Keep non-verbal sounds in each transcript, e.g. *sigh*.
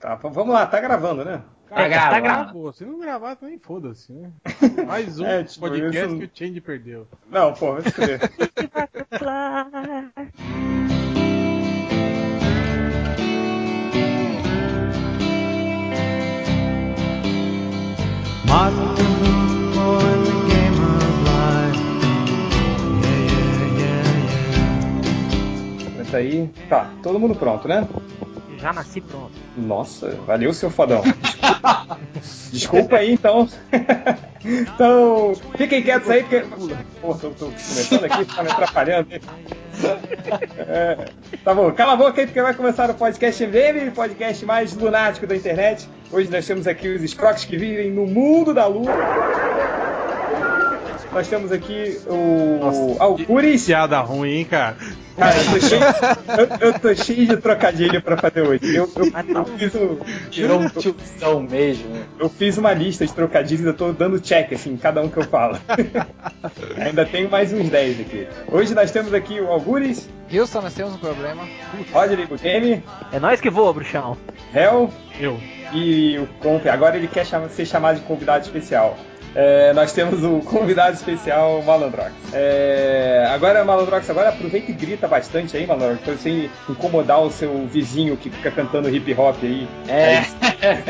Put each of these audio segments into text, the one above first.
Tá, vamos lá, tá gravando, né? Cara, tá tá gravando. gravando. Se não gravar, também foda-se, né? *laughs* Mais um É, tipo, podcast isso- que o Change perdeu. Não, pô, vai. Aguenta *laughs* aí. Tá, todo mundo pronto, né? Já nasci pronto. Nossa, valeu, seu fodão. Desculpa, *laughs* Desculpa aí, então. *laughs* então, fiquem quietos aí, porque. Pô, tô, tô começando aqui, tá me atrapalhando. *laughs* É, tá bom, cala a boca aí, porque vai começar o podcast MDM, o podcast mais lunático da internet. Hoje nós temos aqui os escroques que vivem no mundo da lua. Nós temos aqui o Alcuris. Piada ruim, hein, cara? Cara, eu tô *laughs* cheio, eu, eu tô cheio de trocadilho pra fazer hoje. Eu, eu, tá eu fiz um, Tirou um tiozão mesmo. eu fiz uma lista de trocadilhos, eu tô dando check, assim, em cada um que eu falo. *laughs* Ainda tenho mais uns 10 aqui. Hoje nós temos aqui o Algures, Houston, nós temos um problema. Rodney Bukemi, É nós que voa, bruxão. Hel Eu. e o Comp. Agora ele quer ser chamado de convidado especial. É, nós temos o convidado especial Malandrox. É, agora, Malandrox, agora aproveita e grita bastante aí, Malandrox, pra você incomodar o seu vizinho que fica cantando hip hop aí. É.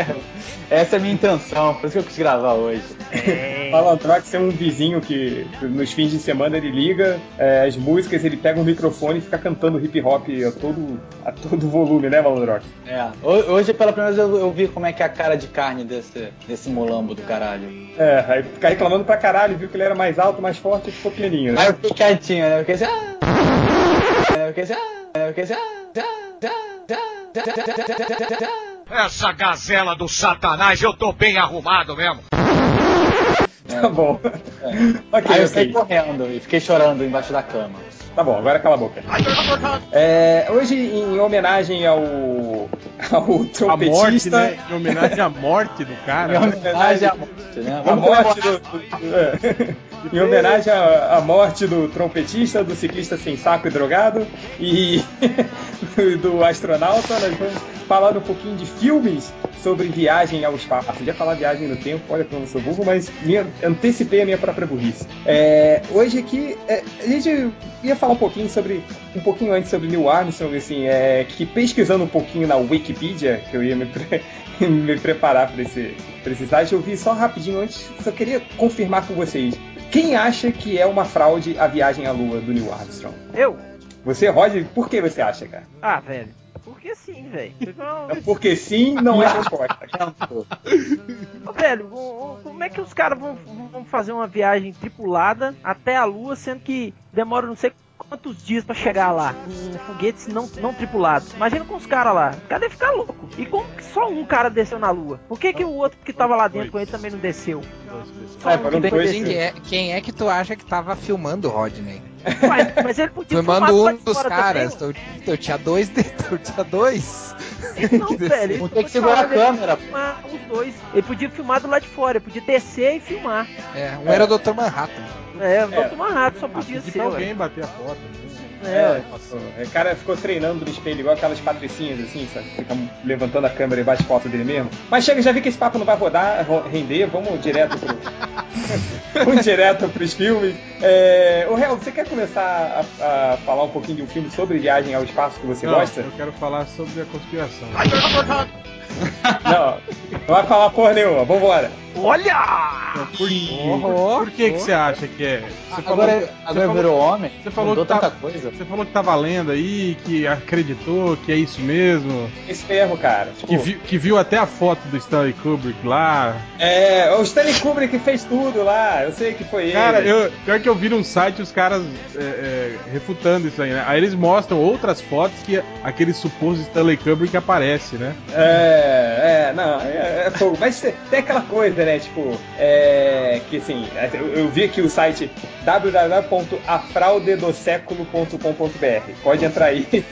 *laughs* Essa é a minha intenção, por isso que eu quis gravar hoje. É. Malandrox é um vizinho que nos fins de semana ele liga é, as músicas, ele pega um microfone e fica cantando hip hop a todo, a todo volume, né, Malandrox? É. Ho- Hoje, pela primeira vez, eu, eu vi como é que é a cara de carne desse, desse molambo do caralho. É, aí fica reclamando pra caralho, viu que ele era mais alto, mais forte e ficou pequenininho, né? Aí eu fiquei quietinho, né? Eu fiquei assim. Ah! Eu fiquei assim. Ah! Eu fiquei assim. Ah! Ah! Ah! Ah! Ah! Essa gazela do satanás, eu tô bem arrumado mesmo. Tá bom. ok, Aí eu saí correndo e fiquei chorando embaixo da cama. Tá bom, agora cala a boca. É, hoje, em homenagem ao, ao A morte, trompetista. né? Em homenagem à morte do Em cara. homenagem à morte, né? A morte do, do- é. *laughs* em homenagem à, à morte do trompetista, do ciclista sem saco e drogado e *laughs* do astronauta, nós vamos falar um pouquinho de filmes sobre viagem ao espaço. Eu ia falar viagem no tempo, olha como eu sou burro, mas antecipei a minha própria burrice. É, hoje aqui é, a gente ia falar um pouquinho sobre um pouquinho antes sobre Neil Armstrong, assim, é, que pesquisando um pouquinho na Wikipedia, que eu ia me, pre- *laughs* me preparar para esse, esse site, eu vi só rapidinho antes, só queria confirmar com vocês. Quem acha que é uma fraude a viagem à Lua do Neil Armstrong? Eu? Você, Roger, por que você acha, cara? Ah, velho. Porque sim, velho. Porque eu- Porque sim, não é resposta. Ô, velho, como é que os caras vão, vão fazer uma viagem tripulada até a Lua, sendo que demora não sei quantos dias pra chegar lá, com foguetes não, não tripulados? Imagina com os caras lá, os caras devem ficar louco. E como que só um cara desceu na Lua? Por que, que o outro que tava lá dentro com ele também não desceu? Só É, um. Quem é, quem é que tu acha que tava filmando o Rodney? Mas, mas ele podia Filmando um dos caras. também, Eu, eu tinha dois dedos, *laughs* eu tinha dois. Não, *laughs* velho. ele Vou ter que podia segurar a câmera. podia filmar os dois. Ele podia filmar do lado de fora, ele podia descer e filmar. É, um era o Dr. Manhattan. É, o É. Dr. Manhattan só podia ser, pra ué. alguém bater a foto. Né? É, ué. É, o cara ficou treinando no espelho, igual aquelas patricinhas assim, sabe? Fica levantando a câmera e bate foto dele mesmo. Mas chega, já vi que esse papo não vai rodar, ro- render, vamos direto pro. *laughs* vamos direto pros filmes. É... Ô, Hel, você quer começar a, a falar um pouquinho de um filme sobre viagem ao espaço que você Não, gosta? Eu quero falar sobre a conspiração. *laughs* Não, não vai falar porra nenhuma, vambora. Olha! Por, Oh, por que, que você acha que é? Você Agora, você agora falou- virou homem? você falou que tá- tanta coisa. Você falou que tá valendo aí, que acreditou, que é isso mesmo, Esse mesmo, cara. que viu, que viu até a foto do Stanley Kubrick lá. é, o Stanley Kubrick fez tudo lá, eu sei que foi ele. Cara, eu, pior que eu vi num site os caras é, é, refutando isso aí, né? Aí eles mostram outras fotos que aquele suposto Stanley Kubrick aparece, né? É, é, não, é, é fogo. Mas tem aquela coisa, né? Tipo, é, que assim, eu, eu vi aqui o site www.afraudedoséculo.com.br. Pode entrar aí. *laughs*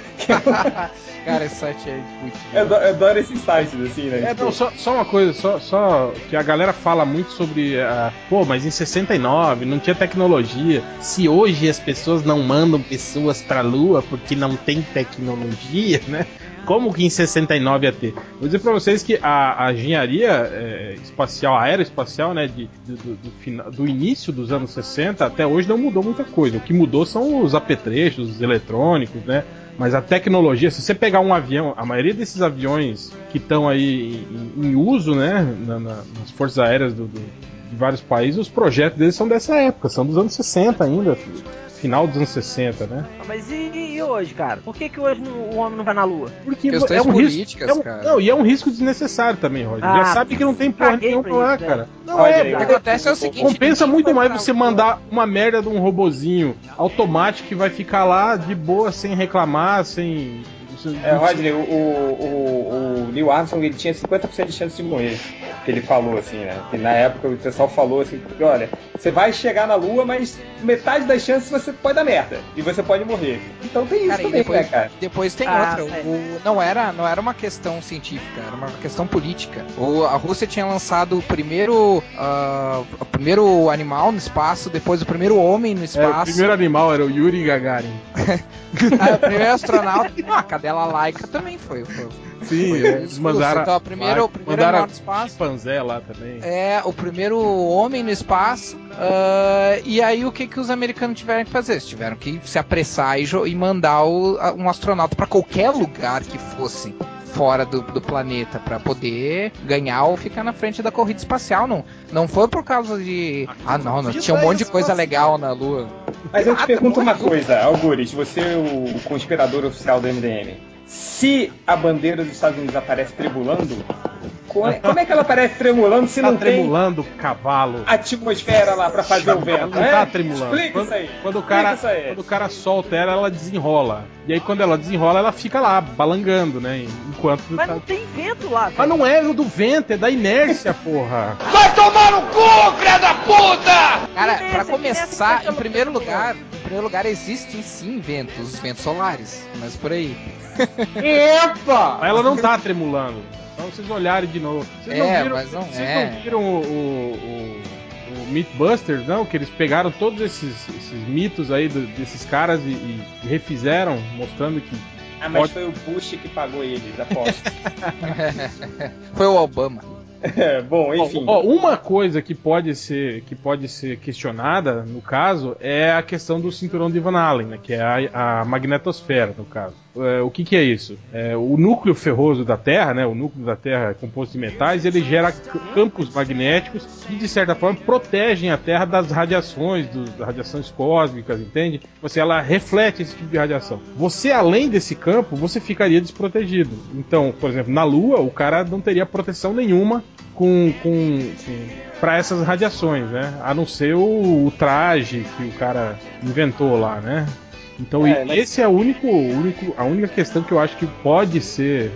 Cara, esse site é muito. eu adoro, eu adoro esses sites, assim, né? É, Tipo, não, só, só uma coisa, só, só que a galera fala muito sobre. ah, pô, mas em 69 não tinha tecnologia. Se hoje as pessoas não mandam pessoas pra lua porque não tem tecnologia, né? Como que em 69 ia ter? Vou dizer pra vocês que a, a engenharia é, espacial, a aeroespacial, né, de, do, do, do fina- do início dos anos 60 até hoje não mudou muita coisa. O que mudou são os apetrechos, os eletrônicos, né? Mas a tecnologia, se você pegar um avião, a maioria desses aviões que estão aí em, em uso, né, na- na- nas forças aéreas do- do- de vários países, os projetos deles são dessa época, são dos anos 60 ainda, final dos anos 60, né? Mas e, e hoje, cara? Por que, que hoje não- o homem não vai na lua? Porque Questões é um políticas, risco, é um- cara. Não, e é um risco desnecessário também, Roger. Ah, Já sabe que não tem porra nenhuma lá, isso, cara. Não Olha é, que acontece é o seguinte: compensa muito mais você mandar uma merda de um robozinho automático que vai ficar lá de boa, sem reclamar, sem. É, Rodney, o, o, o, o Neil Armstrong ele tinha 50% de chance de morrer. Que ele falou assim, né? Que na época o pessoal falou assim, porque olha, você vai chegar na Lua, mas metade das chances você pode dar merda. E você pode morrer. Então tem isso Cara, também, depois, né, cara? depois tem Ah, outra. é. O- não, era, não era uma questão científica, era uma questão política. O- a Rússia tinha lançado o primeiro, ah, o primeiro animal no espaço, depois o primeiro homem no É, o espaço. primeiro animal era o Yuri Gagarin. *laughs* Ah, o primeiro astronauta. Ah, a cadela laica também foi. foi. Sim, é, eles mandaram. Então, o primeiro- o primeiro mandaram no espaço. chimpanzé lá também. É, o primeiro homem no espaço. ah, e aí o que, que os americanos tiveram que fazer? Eles tiveram que se apressar e, e mandar o- um astronauta para qualquer lugar que fosse fora do, do planeta para poder ganhar ou ficar na frente da corrida espacial. Não, não foi por causa de. Ah, não, não tinha um monte de coisa legal na Lua. Mas eu te Nada, pergunto uma muito. coisa, Algures, você é o conspirador oficial do MDM. Se a bandeira dos Estados Unidos aparece tremulando, co- como é que ela aparece tremulando se Tá não tem tremulando o cavalo. atmosfera lá pra fazer o Ela vento? não né? tá tremulando. Explica Quando, isso aí. quando o cara, isso aí. quando o cara solta ela, ela desenrola. E aí quando ela desenrola, ela fica lá, balangando, né? Enquanto Mas tá- não tem vento lá, Mas velho. não é o do vento, é da inércia, porra. Cara, Que pra nessa- que começar, nessa em primeiro lugar, em primeiro lugar existem sim ventos, os ventos solares, mas por aí. Epa! Ela não tá tremulando. Então vocês olharem de novo. Vocês É, não viram, mas não vocês é. não viram o, o, o, o Mythbusters, não? Que eles pegaram todos esses, esses mitos aí do- desses caras e, e refizeram, mostrando que. Ah, mas Pode- foi o Bush que pagou eles, aposto. *laughs* Foi o Obama. É, Bom, enfim. Ó, uma coisa que pode ser que pode ser questionada no caso é a questão do cinturão de Van Allen, né, que é a, a magnetosfera no caso. É, o que, que é isso? É, o núcleo ferroso da Terra, né, o núcleo da Terra é composto de metais, ele gera campos magnéticos que de certa forma protegem a Terra das radiações, dos- das radiações cósmicas, entende? Você ela reflete esse tipo de radiação. Você além desse campo, você ficaria desprotegido. Então, por exemplo, na Lua, o cara não teria proteção nenhuma com, com, para essas radiações, né? A não ser o, o traje que o cara inventou lá, né? Então É, mas- esse é o único, único, a única questão que eu acho que pode ser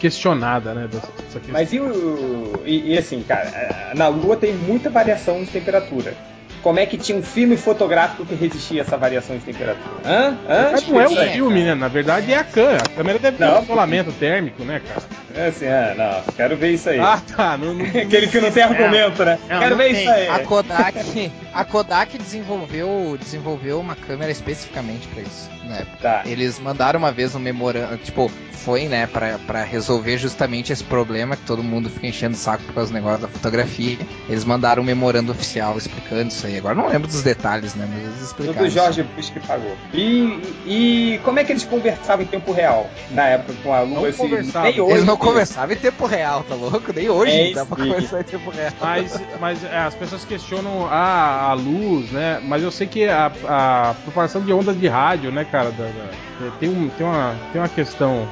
questionada, né? Dessa, dessa questão. Mas e, o, e, e assim, cara, na Lua tem muita variação de temperatura. Como é que tinha um filme fotográfico que resistia a essa variação de temperatura? Hã? Hã? Mas não é um aí. filme, né? Na verdade é a câmera. A câmera deve ter Não. um isolamento térmico, né, cara? É assim, ah, não, quero ver isso aí. Ah, tá. Não, não... *laughs* Aquele que não tem argumento, né? Não, quero não ver tem. isso aí. A Kodak, *laughs* a Kodak desenvolveu, desenvolveu uma câmera especificamente pra isso, na época. Tá. Eles mandaram uma vez um memorando, tipo, foi, né, pra, pra resolver justamente esse problema que todo mundo fica enchendo o saco por causa do negócio da fotografia. Eles mandaram um memorando oficial explicando isso aí. Agora não lembro dos detalhes, né, mas eles Tudo explicaram. do Jorge Bush que pagou. E, e como é que eles conversavam em tempo real na época com a Lua? Não assim, conversavam. nem hoje, Eles não né? conversavam em tempo real, tá louco? Nem hoje É dá pra conversar em tempo real. Mas, mas é, as pessoas questionam a, a luz, né? Mas eu sei que a, a propagação de ondas de rádio, né, cara, da- da- tem, um, tem, uma, tem uma questão.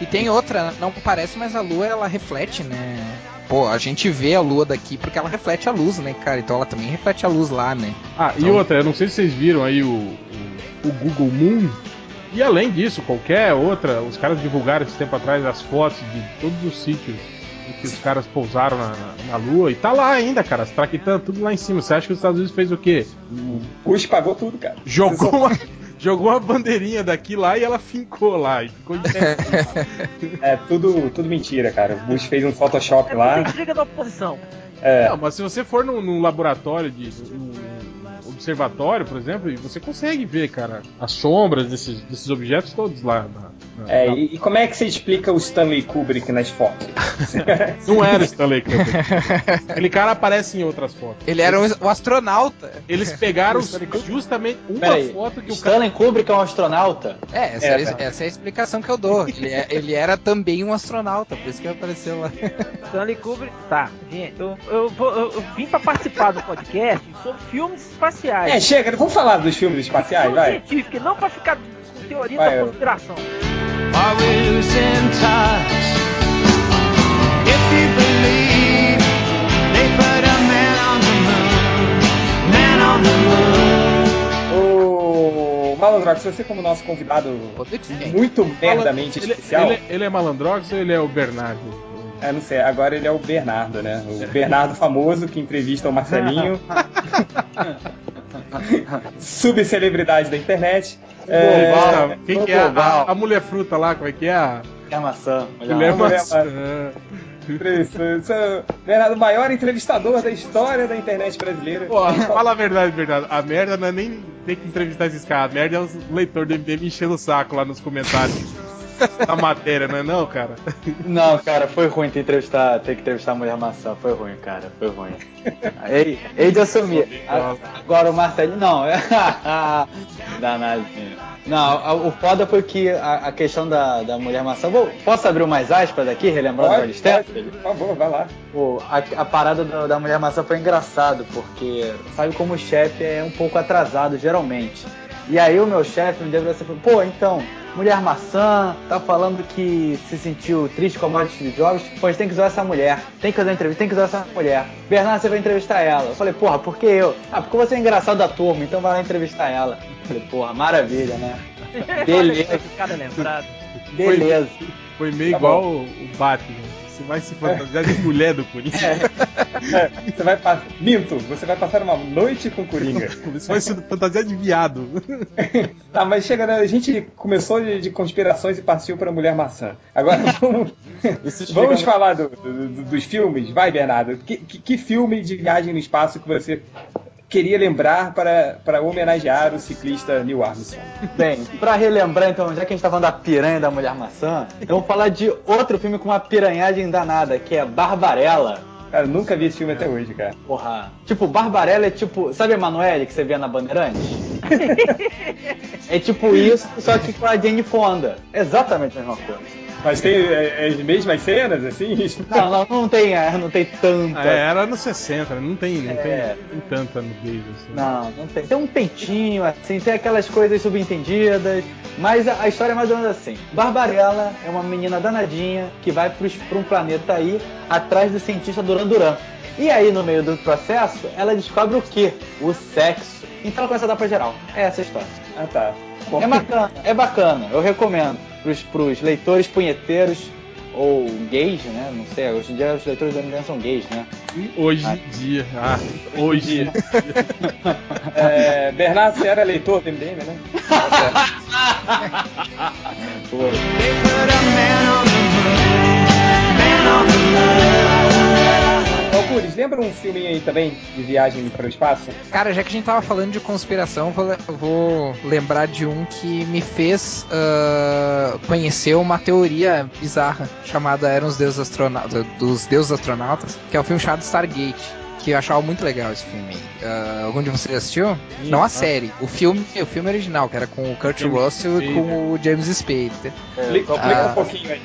E tem outra, não parece, mas a lua ela reflete, né? Pô, a gente vê a lua daqui porque ela reflete a luz, né, cara? Então ela também reflete a luz lá, né? Ah, e Então- outra, eu não sei se vocês viram aí o, o, o Google Moon. E além disso, qualquer outra, os caras divulgaram esse tempo atrás as fotos de todos os sítios que os caras pousaram na, na Lua. E tá lá ainda, cara, as traquitãs tudo lá em cima. Você acha que os Estados Unidos fez o quê? O- Bush pagou tudo, cara. Jogou uma, *laughs* jogou uma bandeirinha daqui lá e ela fincou lá. E ficou de pé. *laughs* É tudo, tudo mentira, cara. O Bush fez um Photoshop É lá. intriga da oposição. É, Não, mas se você for num, num laboratório de. num- observatório, por exemplo, e você consegue ver, cara, as sombras desses, desses objetos todos lá. na- na- É, na- e, e como é que você explica o Stanley Kubrick nas fotos? *laughs* Não era o Stanley Kubrick. Aquele cara aparece em outras fotos. Ele era o, o astronauta. Eles pegaram *laughs* justamente uma Peraí, foto que o cara. Stanley Kubrick é um astronauta? É, essa É, é, essa é a explicação que eu dou. Ele, é- ele era também um astronauta, por isso que apareceu lá. *laughs* Stanley Kubrick. Tá, gente, eu, eu, eu- eu vim pra participar do podcast sobre filmes espaciais. É, chega, vamos falar dos filmes espaciais, vai. científica, não pra ficar com teoria Vai, da conspiração. Are we losing touch? If you believe they put a man on the moon, man on the moon. O Malandrox, você como nosso convidado muito merdamente ele, especial. ele, ele é Malandrox ou ele é o Bernardo? É, não sei, agora ele é o Bernardo, né? O Bernardo famoso que entrevista o Marcelinho. *laughs* Subcelebridade da internet. É, Global. Quem que é? A, a mulher fruta lá, como é que é? A É a maçã. Olha mulher maçã. Sou- Bernardo, o maior entrevistador da história da internet brasileira. Pô, fala a verdade, Bernardo. A merda não é nem ter que entrevistar esses caras. A merda é os leitores do MDM enchendo o saco lá nos comentários da matéria, não é não, cara? Não, cara, foi ruim ter, entrevistar, ter que entrevistar a mulher maçã. Foi ruim, cara. Foi ruim. Ei, ei de assumir. A- Agora o Marcelinho. Não. *laughs* Danadinho. Não, a- o foda foi que a, a questão da, da mulher maçã. Vou, posso abrir umas aspas aqui, relembrando o Pode, Aristoteles? pode, por favor, vai lá. Pô, a, a parada do- da mulher maçã foi engraçado, porque sabe como o chefe é um pouco atrasado, geralmente. E aí o meu chefe me deu essa falou, pô, então, mulher maçã, tá falando que se sentiu triste com a morte de jogos, pois tem que usar essa mulher, tem que fazer uma entrevista, tem que usar essa mulher. Bernardo, você vai entrevistar ela. Eu falei, porra, por que eu? Ah, porque você é engraçado da turma, então vai lá entrevistar ela. Eu falei, porra, maravilha, né? *laughs* Beleza, beleza. Foi meio Tá igual o, o Batman. Você vai se fantasiar de mulher do Corinthians. É, você vai passar. Minto, você vai passar uma noite com o Coringa. *laughs* Você vai se fantasiar de viado. *laughs* Tá, mas chega, né? A gente começou de, de conspirações e partiu pra Mulher Maçã. Agora *laughs* vamos, vamos falar do- do- do- dos filmes. Vai, Bernardo. Que, que- que filme de viagem no espaço que você queria lembrar para, para homenagear o ciclista Neil Armstrong? Bem, pra relembrar então, já que a gente tá falando da piranha da Mulher Maçã, eu vou falar de outro filme com uma piranhagem danada, que é Barbarella. Cara, eu nunca vi esse filme até hoje, cara. Porra. Tipo, Barbarella é tipo. Sabe a Emanuele que você vê na Bandeirante? *laughs* é tipo isso, só que com a Jane Fonda. Exatamente a mesma coisa. Mas tem é, as mesmas cenas, assim? *laughs* Não, não, não tem, é, não tem tanta. É, era nos 60, né? não tem, não tem, É. não tem tanta nudez assim. Não, não tem. Tem um peitinho, assim, tem aquelas coisas subentendidas. Mas a, a história é mais ou menos assim. Barbarella é uma menina danadinha que vai para um planeta aí atrás do cientista Duran Duran. E aí, no meio do processo, ela descobre o quê? O sexo. Então ela começa a dar pra geral. É essa a história. Ah, tá. Bom, É bacana, é bacana. Eu recomendo pros, pros leitores punheteiros ou gays, né? Não sei, hoje em dia os leitores da MDM são gays, né? Hoje em dia. Ah, hoje. dia. *laughs* é, Bernardo, você era leitor do MDM, né? *laughs* Pô, Alcures, lembra um filme aí também de viagem para o espaço? Cara, já que a gente tava falando de conspiração, vou, vou lembrar de um que me fez ah, conhecer uma teoria bizarra chamada Eram os Deuses Astronautas, dos Deuses Astronautas, que é o filme chamado Stargate. Que eu achava muito legal esse filme. Ah, algum de vocês assistiu? Não a série, o filme, o filme original, que era com o Kurt James Russell e com o James Spader. Explica Ah. um pouquinho aí.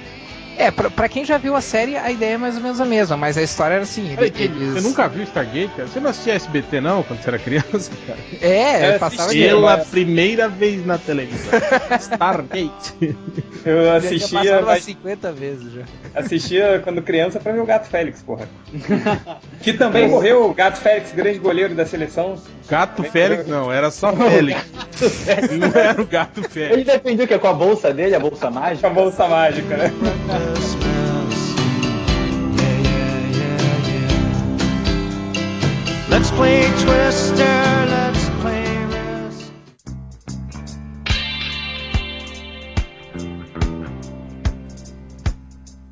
É, pra, pra quem já viu a série, a ideia é mais ou menos a mesma, mas a história era assim, Peraí, eles... Você nunca viu Stargate, cara? Você não assistia SBT não, quando você era criança, cara? É, Eu passava assisti, de... Pela mas- primeira vez na televisão. Stargate. *laughs* Eu assistia, umas mas 50 vezes já. assistia quando criança pra ver o Gato Félix, porra. *laughs* que também morreu o Gato Félix, grande goleiro da seleção. Gato Félix não, era só *laughs* Félix. Não era o Gato Ele Félix. defendia o quê? Com a bolsa dele, a bolsa Com a mágica? bolsa mágica, né? Christmas. Yeah, yeah, yeah, yeah. Let's play Twister, let's play.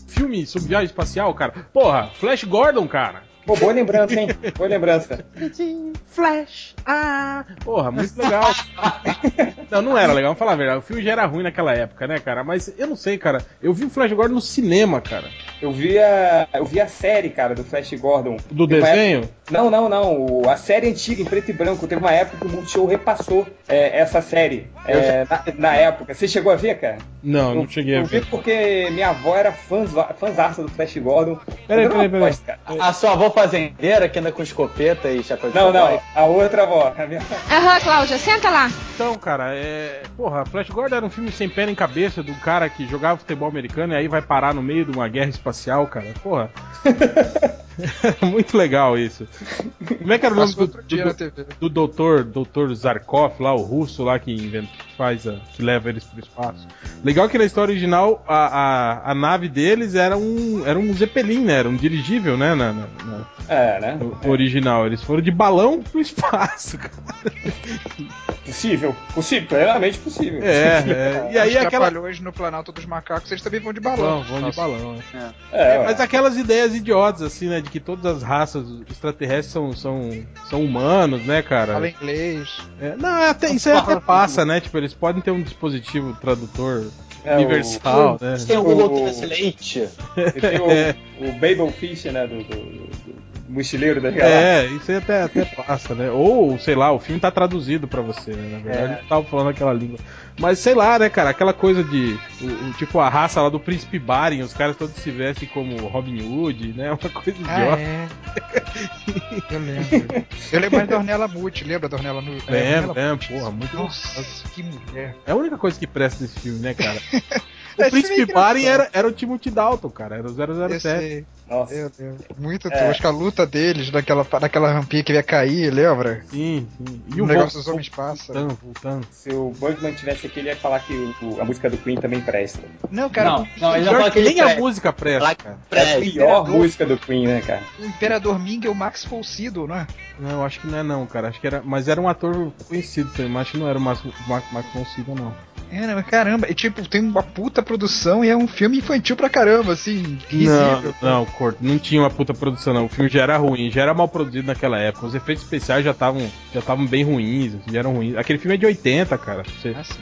Filme sobre viagem espacial, cara. Porra, Flash Gordon, cara. Pô, boa lembrança, hein? Boa lembrança. Flash, ah, porra, muito legal. não, não era legal, vamos falar a verdade. O filme já era ruim naquela época, né, cara? Mas eu não sei, cara. Eu vi o Flash Gordon no cinema, cara. Eu vi a, eu vi a série, cara, do Flash Gordon. Do Teve desenho? época- Não, não, não. A série antiga, em preto e branco. Teve uma época que o Multishow repassou é, essa série. é, na, na época. Você chegou a ver, cara? Não, não Eu- cheguei a Eu vi ver. porque minha avó era fãzá- fãzaça do Flash Gordon. Peraí, não peraí, peraí. A sua avó fazendeira que anda com escopeta e chapéu de Não, cowboy? não. A outra avó. A minha... Aham, Cláudia, senta lá. Então, cara, é. Porra, Flash Gordon era um filme sem pé nem cabeça do cara que jogava futebol americano e aí vai parar no meio de uma guerra espacial, cara. Porra. *laughs* *laughs* Muito legal isso. Como é que era o nome do, do, do doutor, doutor Zarkov lá, o russo lá que inventa, faz a, que leva eles pro espaço. Legal que na história original a, a, a nave deles era um era um Zeppelin, né? Era um dirigível, né? Na, na- na- É, né? no original. Eles foram de balão pro espaço, *laughs* cara. Possível. Possível. Plenamente possível. É, é. *laughs* E aí Os aquela. trapalhões no Planalto dos Macacos, eles também vão de balão. Vão, vão de balão? É, ué. Mas aquelas ideias idiotas, assim, né? De que todas as raças extraterrestres são, são, são humanos, né, cara? Fala inglês. É, não, é até, isso aí até passa, né? Tipo, eles podem ter um dispositivo tradutor É, universal, né? Tem um O- Google Translate. E tem o, É. o Babel Fish, né? Do, do- do mochileiro das galáxias. É, isso aí até, até passa, né? Ou, sei lá, o filme tá traduzido pra você, né? Na verdade, É. tava falando aquela língua. Mas sei lá, né, cara, aquela coisa de. o- o- tipo, a raça lá do príncipe Baren, os caras todos se vestem como Robin Hood, né? Uma coisa Ah, idiota. é. *laughs* Eu lembro. Eu lembro mais da Ornella lembra da Ornella? Lembro, lembro, porra, muito. Nossa, que mulher. É a única coisa que presta desse filme, né, cara? *laughs* O Esse príncipe é Baren era, era o Timothy Dalton, cara, era o Eu 007. sei. Nossa. Meu Deus. Muito É. tosco. A luta deles naquela, naquela rampinha que ia cair, lembra? Sim, sim. o negócio dos homens passa. voltando, voltando. Se o Bugman tivesse aqui, ele ia falar que o- a música do Queen também presta. Não, cara, Não, o, não, ele não que ele nem a presta. música presta, cara. É a Presta. pior música do Queen, né, cara? o Imperador Ming é o Max Folcido, não é? Não, eu acho que não é não, cara. Acho que era. Mas era um ator conhecido também, mas acho que não era o Max, Max, Max von Sydow, não. É, né, mas caramba, e tipo, tem uma puta produção e é um filme infantil pra caramba, assim, risível. Não, não, Corto, não tinha uma puta produção, não. O filme já era ruim, já era mal produzido naquela época. Os efeitos especiais já estavam já estavam bem ruins, já eram ruins. Aquele filme é de 80, cara. Você- Ah, sim.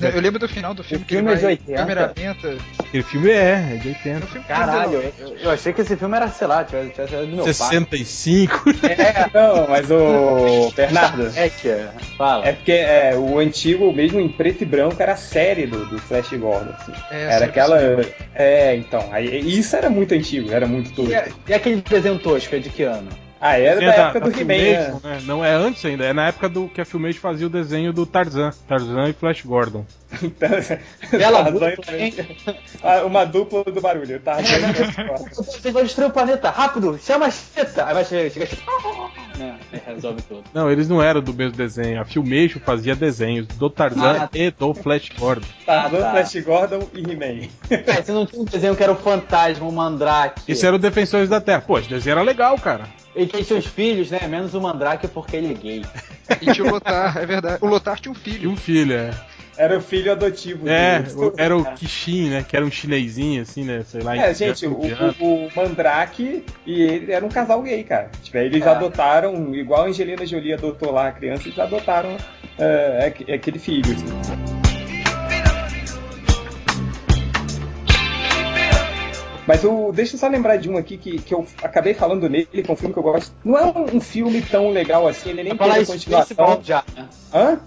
Eu lembro do final do filme que filme ele é de 80? câmera lenta. Aquele filme é, é de É 80. um filme Caralho, eu, eu achei que esse filme era, sei lá, tivesse, tivesse sido do meu pai. 65. *laughs* É, não, mas o Bernardo. *laughs* É que é. Fala. É porque é, o antigo, mesmo em preto e branco, era a série do, do Flash Gordon. assim. É, era aquela. É, então. Aí, isso era muito antigo, era muito tosco. E, a- e aquele desenho tosco, é de que ano? Ah, era da, da- época da do He-Man, né? né? Não é antes ainda, é na época do que a Filmation fazia o desenho do Tarzan. Tarzan e Flash Gordon. *laughs* Então, Bela Tarzan e Flash- Ah, Uma dupla do barulho. Tarzan e Flash Gordon. Vocês vão destruir o planeta, rápido, chama a cheta. Aí vai chegar, chega né, resolve tudo. Não, eles não eram do mesmo desenho. A Filmation fazia desenhos do Tarzan Ah. e do Flash Gordon. Tarzan, tá. Flash Gordon e He-Man. É, você não tinha um desenho que era o fantasma, o mandrake. Esse era o Defensores da Terra. Pô, esse desenho era legal, cara. Ele tem seus filhos, né? Menos o mandrake porque ele é gay. E tinha o Lotar, é verdade. O Lotar tinha um E filho. um filho, é. Era o filho adotivo É, o- era o Kishin, né? Que era um chinesinho, assim, né? Sei lá. É, gente, o, o, o Mandrake e ele era um casal gay, cara. Tipo, eles É. adotaram, igual a Angelina Jolie adotou lá a criança, eles adotaram é, aqu- aquele filho. assim. Mas o, deixa eu só lembrar de um aqui que, que eu acabei falando nele, que é um filme que eu gosto. Não é um, um filme tão legal assim, ele nem Vai falar Spaceball já, né? Hã?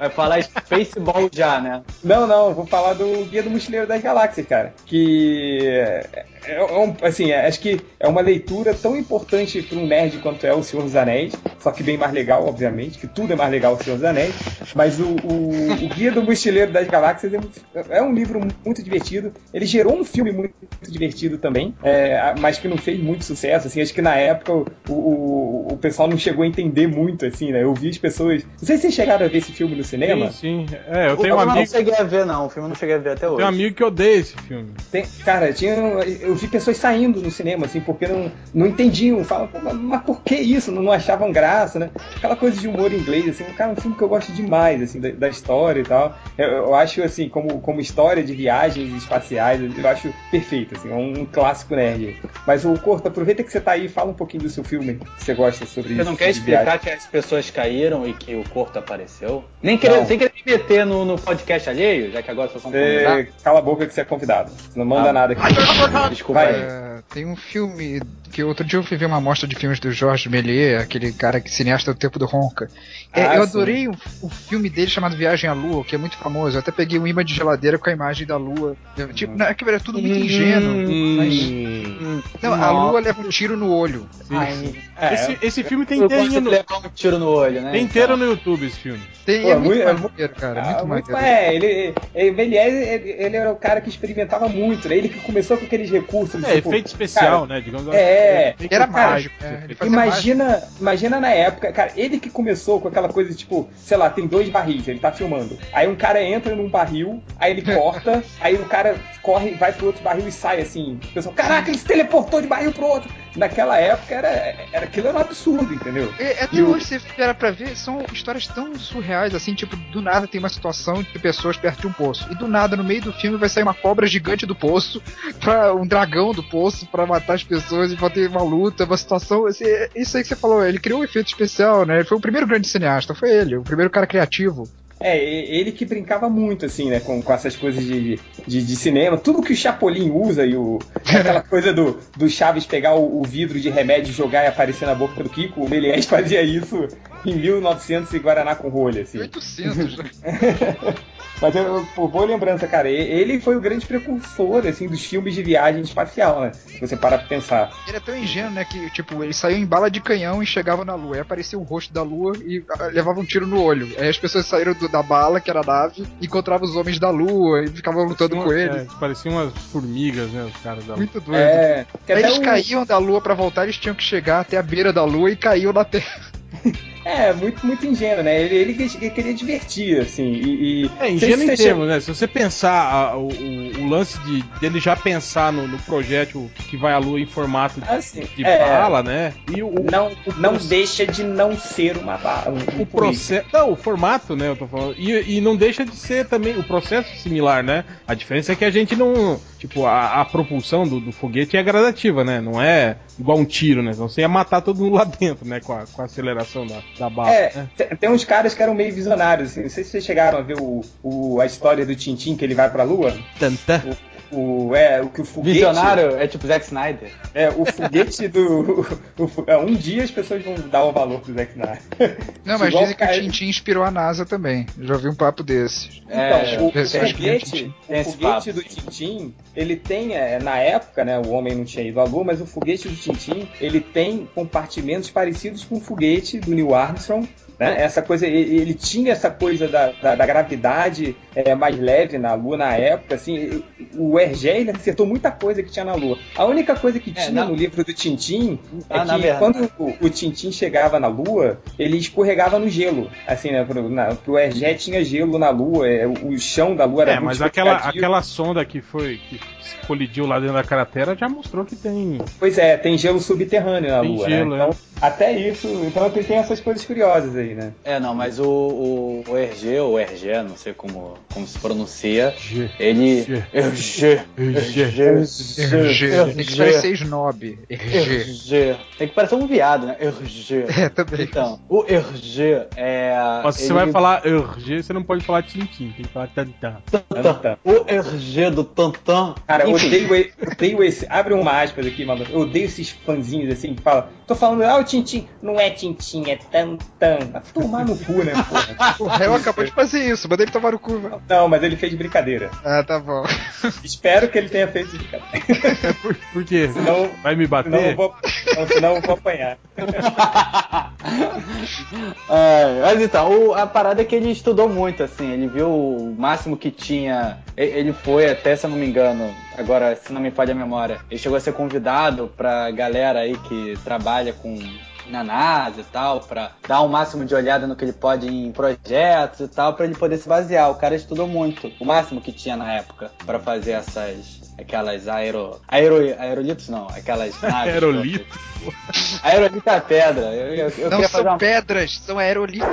Vai falar Spaceball já, né? Não, não, vou falar do Guia do Mochileiro das Galáxias, cara. Que é, é um, assim, é- acho que é uma leitura tão importante para um nerd quanto é o Senhor dos Anéis, só que bem mais legal, obviamente, que tudo é mais legal o Senhor dos Anéis. Mas o, o- o Guia do Mochileiro das Galáxias é um, é um livro muito divertido. Ele gerou um filme muito divertido também, é, mas que não fez muito sucesso. Assim, acho que na época o, o, o pessoal não chegou a entender muito, assim, né? Eu vi as pessoas. Não sei se vocês chegaram a ver esse filme no cinema. Sim, sim. É, eu O tenho um filme eu não amigo, cheguei a ver, não. O filme eu não cheguei a ver até tenho um hoje. amigo que odeia esse filme. Tem- cara, tinha, eu vi pessoas saindo no cinema, assim, porque não, não entendiam. Falavam, "Pô, mas, mas por que isso? Não, não achavam graça, né? Aquela coisa de humor inglês, assim, cara, é um filme que eu gosto demais, assim, da, da história e tal. Eu, eu acho, assim, como, como história de viagens espaciais, eu acho perfeito, assim, é um, clássico nerd. Mas o Corto, aproveita que você tá aí e fala um pouquinho do seu filme que você gosta sobre Você isso. não quer de viagem. explicar que as pessoas caíram e que o corpo apareceu? Nem querer, Não. sem querer me meter no, no podcast alheio, já que agora vocês são convidados. Você cala a boca que você é convidado. Não manda Ah. nada aqui. Desculpa Vai. aí. É, tem um filme que outro dia eu fui ver uma amostra de filmes do Jorge Méliès, aquele cara que cineasta do tempo do Ronca. É, Ah, eu adorei o, o filme dele chamado Viagem à Lua, que é muito famoso. Eu até peguei um imã de geladeira com a imagem da Lua. Tipo, não, é que é tudo muito ingênuo. Mas, Hum, não, a Lua leva um tiro no olho. sim. É, Esse, esse filme tem inteirinho no, levar um tiro no olho, né? tem inteiro no YouTube esse filme. Tem, Pô, é muito muito- é maneiro, cara. Ah, muito muito- maneiro. é, ele, ele, Méliès, ele, ele era o cara que experimentava muito, né? Ele que começou com aqueles recursos. É, tipo, efeito especial, cara, né? Digamos É, efeito Era mágico, Ele fazia Imagina, imagina na época, cara, ele que começou com aquela coisa tipo, sei lá, tem dois barris, ele tá filmando. Aí um cara entra num barril, aí ele corta, *laughs* aí o cara corre, vai pro outro barril e sai assim. O pessoal, caraca, ele se teleportou de barril pro outro. Naquela época era, era aquilo era um absurdo, entendeu? É, até E o- hoje, você espera pra ver, são histórias tão surreais, assim, tipo, do nada tem uma situação de pessoas perto de um poço. E do nada, no meio do filme, vai sair uma cobra gigante do poço, *laughs* pra um dragão do poço, pra matar as pessoas e vai ter uma luta, uma situação. Assim, é isso aí que você falou, ele criou um efeito especial, né? Ele foi o primeiro grande cineasta, foi ele, o primeiro cara criativo. É, ele que brincava muito, assim, né, com, com essas coisas de, de, de cinema. Tudo que o Chapolin usa e o, *laughs* aquela coisa do, do Chaves pegar o, o vidro de remédio, jogar e aparecer na boca do Kiko, o Méliès fazia isso em 1900 e Guaraná com rolha, assim. 800, né? *laughs* Mas, eu, pô, boa lembrança, cara. E- Ele foi o grande precursor, assim, dos filmes de viagem espacial, né? Se você parar pra pensar. Ele é tão ingênuo, né? Que, tipo, ele saiu em bala de canhão e chegava na lua. Aí aparecia o rosto da lua e ah, levava um tiro no olho. Aí as pessoas saíram do- da bala, que era a nave, encontravam os homens da lua e ficavam lutando com É, eles. pareciam umas formigas, né? Os caras da Muito doido. É, Aí eles o- caíam da lua pra voltar, eles tinham que chegar até a beira da lua e caíam na terra. *laughs* é muito, muito ingênuo, né? Ele, ele que- queria divertir, assim. E, e É, ingênuo em termos, né? Se você pensar a- o, o- o lance de, dele já pensar no, no projétil que vai à lua em formato de, Assim, de é, bala, né? E o, o, não, não proce- deixa de não ser uma bala. Um, um o processo. Não, o formato, né? Eu tô falando. E, e não deixa de ser também o processo similar, né? A diferença é que a gente não. Tipo, a, a propulsão do, do foguete é gradativa, né? Não é igual um tiro, né? Então você ia matar todo mundo lá *laughs* dentro, né? Com a, com a aceleração da, da bala. É, né? te- tem uns caras que eram meio visionários, assim. Não sei se vocês chegaram a ver o, o- a história do Tintin que ele vai pra lua. Tantã. O, é, o que o foguete. Visionário é tipo Zack Snyder. É, o foguete do. *laughs* o é, um dia as pessoas vão dar o valor pro Zack Snyder. *laughs* Não, mas dizem que o Tintin inspirou a NASA também. Já ouvi um papo desse. É, Então, o, esse eu acho que é foguete, o foguete papo. do Tintin, ele tem, é, na época, né, o homem não tinha ido à lua, mas o foguete do Tintin, ele tem compartimentos parecidos com o foguete do Neil Armstrong, né? Essa coisa, ele, tinha essa coisa da, da, da gravidade é, mais leve na lua na época, assim, o Hergé, ele acertou muita coisa que tinha na lua. A única coisa que É, tinha na- no livro do Tintin é Ah, que verdade. quando o, o Tintin chegava na lua, ele escorregava no gelo, assim, né, pro, na, pro Hergé tinha gelo na lua, é, o, o chão da lua era É, muito mas aquela, aquela sonda que foi. que colidiu lá dentro da cratera já mostrou que tem. Pois é, tem gelo subterrâneo na Tem Lua, gelo, né? é. Então, até isso, então tem essas coisas curiosas aí, né? É, não, mas o, o, o Hergé, ou Hergé, não sei como, como se pronuncia, G. ele. G. Hergé. Hergé. RG. Tem que parecer snob. RG. Hergé. Tem que parecer um viado, né? Hergé. *laughs* É, também. Então, o Hergé é. Mas se você vai falar RG, você não pode falar Tintin, tem que falar. Tantan. O Hergé do Tantan. Cara, eu odeio, odeio esse. Abre uma aspas aqui, mano. Eu odeio esses fãzinhos assim que falam. Tô falando, ah, o Tintim. Não é Tintim, é Tantan. Tomar no cu, né, porra? *laughs* O réu acabou de fazer isso, manda ele tomar o cu. velho. Não, mas ele fez brincadeira. Ah, tá bom. Espero que ele tenha feito de brincadeira. *laughs* Por, por quê? Senão, Vai me senão, eu bater? vou, não, senão eu vou apanhar. *laughs* É, mas então, o- a parada é que ele estudou muito, assim, ele viu o máximo que tinha. e- Ele foi até, se eu não me engano, agora, se não me falha a memória, ele chegou a ser convidado pra galera aí que trabalha com na NASA e tal, pra dar o máximo de olhada no que ele pode em projetos e tal, pra ele poder se basear. O cara estudou muito, o máximo que tinha na época, pra fazer essas. Aquelas aero. aero aerolitos não, aquelas *laughs* naves. Aerolito. *laughs* Aerolito é pedra. Eu, eu, eu Não são uma pedras, são aerolitos.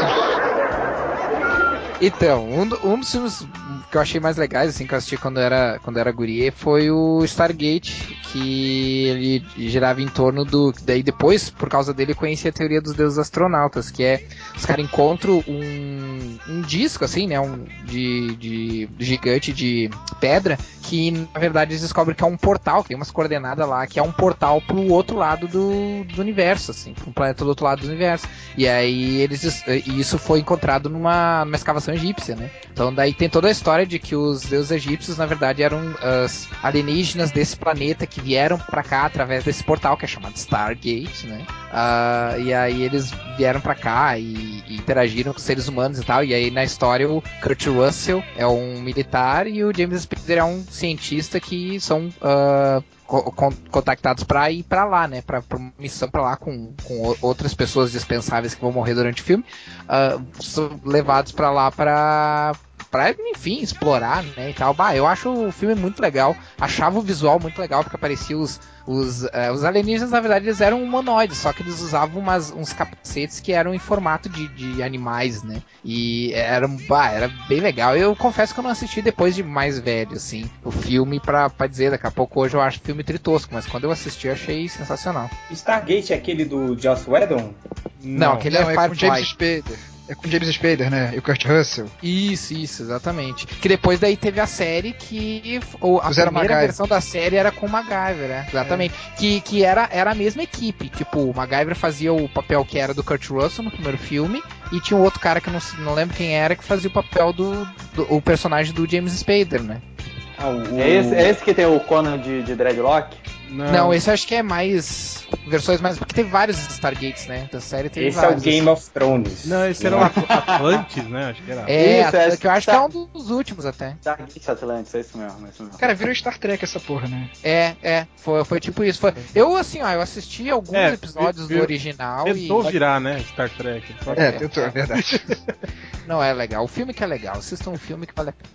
Então, um, um dos filmes que eu achei mais legais, assim, que eu assisti quando era, quando era gurie, foi o Stargate, que ele girava em torno do... Daí depois, por causa dele, eu conheci a teoria dos deuses astronautas, que é, os caras encontram um, um disco, assim, né, um de, de gigante de pedra, que na verdade eles descobrem que é um portal, que tem umas coordenadas lá, que é um portal pro outro lado do, do universo, assim, pro planeta do outro lado do universo. E aí eles e isso foi encontrado numa, numa escavação egípcia, né? Então daí tem toda a história de que os deuses egípcios na verdade eram as alienígenas desse planeta que vieram pra cá através desse portal que é chamado Stargate, né? Ah, e aí eles vieram pra cá e, e interagiram com seres humanos e tal. E aí na história o Kurt Russell é um militar e o James Spader é um cientista que são ah, con- contactados pra ir pra lá, né? Pra uma missão pra lá com, com outras pessoas dispensáveis que vão morrer durante o filme. ah, são levados pra lá pra pra, enfim, explorar, né, e tal. Bah, eu acho o filme muito legal. Achava o visual muito legal, porque aparecia os, os, eh, os alienígenas, na verdade, eles eram humanoides, só que eles usavam umas, uns capacetes que eram em formato de, de animais, né, e era, bah, era bem legal. Eu confesso que eu não assisti depois de mais velho, assim, o filme pra, pra dizer, daqui a pouco hoje eu acho o filme tritosco, mas quando eu assisti eu achei sensacional. Stargate é aquele do Joss Whedon? Não, aquele Não, é é Firefly. James Spader. É com James Spader, né? E o Kurt Russell. Isso, isso, exatamente. Que depois daí teve a série que. Ou a Fizeram primeira MacGyver. versão da série era com o MacGyver, né? Exatamente. Que, que era, era a mesma equipe. Tipo, o MacGyver fazia o papel que era do Kurt Russell no primeiro filme. E tinha um outro cara que eu não, não lembro quem era, que fazia o papel do, do- o personagem do James Spader, né? Ah, o, o- É esse, é esse que tem o Conan de, de Dreadlock? Não, esse eu acho que é mais. Versões mais. Porque teve vários Stargates, né? Da série teve esse é o vários. Game of Thrones. Não, esse era o At- *laughs* Atlantis, né? Acho que era. É, Isso, é que eu acho que é Star- um dos últimos até. Stargate Atlantis, é isso mesmo, é isso mesmo. Cara, virou Star Trek essa porra, né? É, é, foi, foi tipo isso. Foi, eu, assim, ó, eu assisti alguns É, episódios viu- do original Tentou e. virar, né? Star Trek. Só que- É, tentou, é verdade. *laughs* Não, é legal. O filme que é legal. Assistam um filme que vale a pena.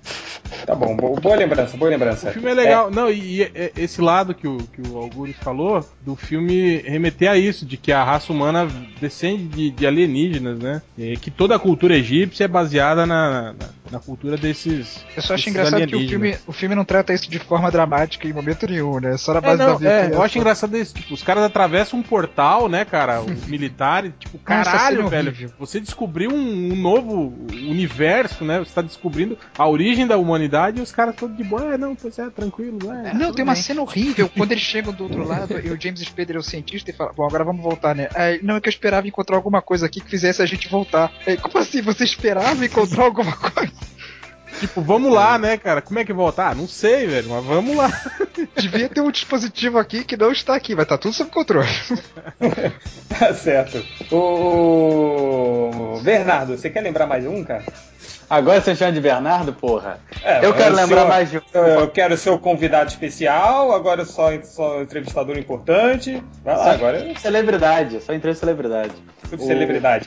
Tá bom, bo- boa lembrança, boa lembrança. O filme é legal. Não, e, e- e- esse lado que o, que o Algures falou, do filme remeter a isso, de que a raça humana descende de, de alienígenas, né? E que toda a cultura egípcia é baseada na, na, na cultura desses. Eu só acho engraçado que o filme, o filme não trata isso de forma dramática em momento nenhum, né? Só na É, base da não, vida. é, eu acho engraçado isso. Tipo, os caras atravessam um portal, né, cara? *laughs* Os militares, tipo, caralho, cena velho. horrível. Você descobriu um, um novo universo, né? Você tá descobrindo a origem da humanidade e os caras todos de boa. Ah, não, pois é, tranquilo, é. Não, tem uma bem. cena horrível quando eles chegam do outro lado e o James Spader é o cientista e fala: Bom, agora vamos voltar, né? Aí, não, é que eu esperava encontrar alguma coisa aqui que fizesse a gente voltar. Aí, como assim? Você esperava encontrar alguma coisa? Tipo, vamos lá, né, cara? Como é que volta? Ah, não sei, velho, mas vamos lá. *laughs* Devia ter um dispositivo aqui que não está aqui, mas tá tudo sob controle. *laughs* Tá certo. O Bernardo, você quer lembrar mais um, cara? Agora você chama de Bernardo, porra? É, eu quero lembrar seu- mais de um. Eu quero ser o convidado especial, agora só, só entrevistador importante. Vai lá, agora eu Celebridade, só entrei celebridade. sou de O- celebridade.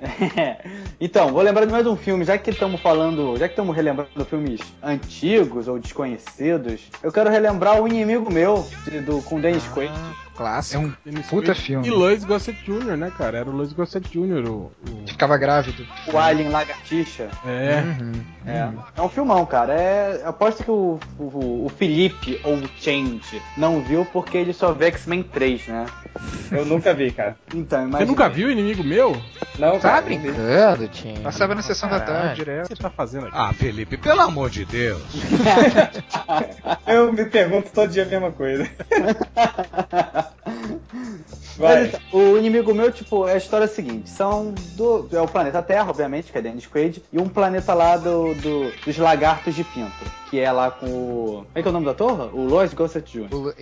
*laughs* Então, vou lembrar de mais um filme, já que estamos falando, já que estamos relembrando filmes antigos ou desconhecidos, eu quero relembrar o inimigo meu de- do com Dennis Quaid. É Clássico. um Dennis puta Quaid filme. E Lois Gossett Jr., né, cara? Era o Lois Gossett Jr. O, o- Ficava grávido. O Alien Lagartixa. É. Uhum. É, é um filmão, cara. É, aposto que o, o, o Felipe ou o Change não viu porque ele só vê X-Men 3, né? Eu nunca vi, cara. Então, Você imagina. nunca viu Inimigo Meu? Não, Tá cara. não vi. brincando, Tim. Passava na sessão da Caralho. tarde O que direto. você tá fazendo aqui? Ah, Felipe, pelo amor de Deus. *laughs* Eu me pergunto todo dia a mesma coisa. *laughs* Mas, então, o inimigo meu, tipo, é a história seguinte: são do. É o planeta Terra, obviamente, que é Dennis Quaid, e um planeta lá do, do- dos lagartos de pinto. Que é lá com o. Como é que é o nome da torre? O Lois Gossett Jr. O-.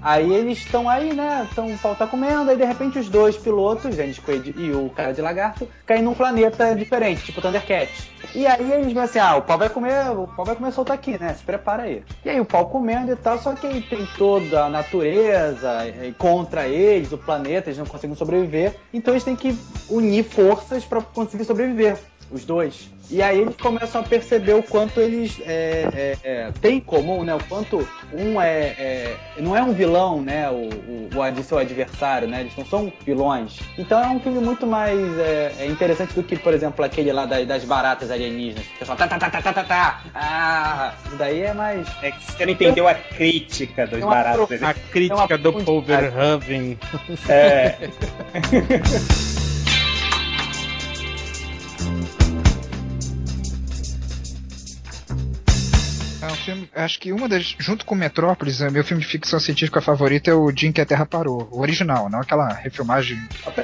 Aí eles estão aí, né? Então o pau tá comendo, aí de repente os dois pilotos, Dennis Quaid e o cara de lagarto, caem num planeta diferente, tipo Thundercat. E aí eles vão assim, ah, o pau vai comer, o pau vai comer solto aqui, né? Se prepara aí. E aí o pau comendo e tal, só que aí tem toda a natureza eh, contra eles, o planeta, eles não conseguem sobreviver. Então eles têm que unir forças para conseguir sobreviver. Os dois. E aí eles começam a perceber o quanto eles é, é, é, têm em comum, né? O quanto um é, é- não é um vilão, né? O, o, o seu adversário, né? Eles não são vilões. Então é um filme muito mais é, é interessante do que, por exemplo, aquele lá das, das baratas alienígenas. O pessoal tá, tá, tá, tá, tá, tá, tá. Ah, isso daí é mais. É que você não entendeu a crítica dos É uma baratos. pro- A crítica do. Paul Verhoeven. É. *laughs* É um filme, acho que uma das, junto com Metrópolis, é meu filme de ficção científica favorito é o Dia em que a Terra Parou, o original, não aquela refilmagem.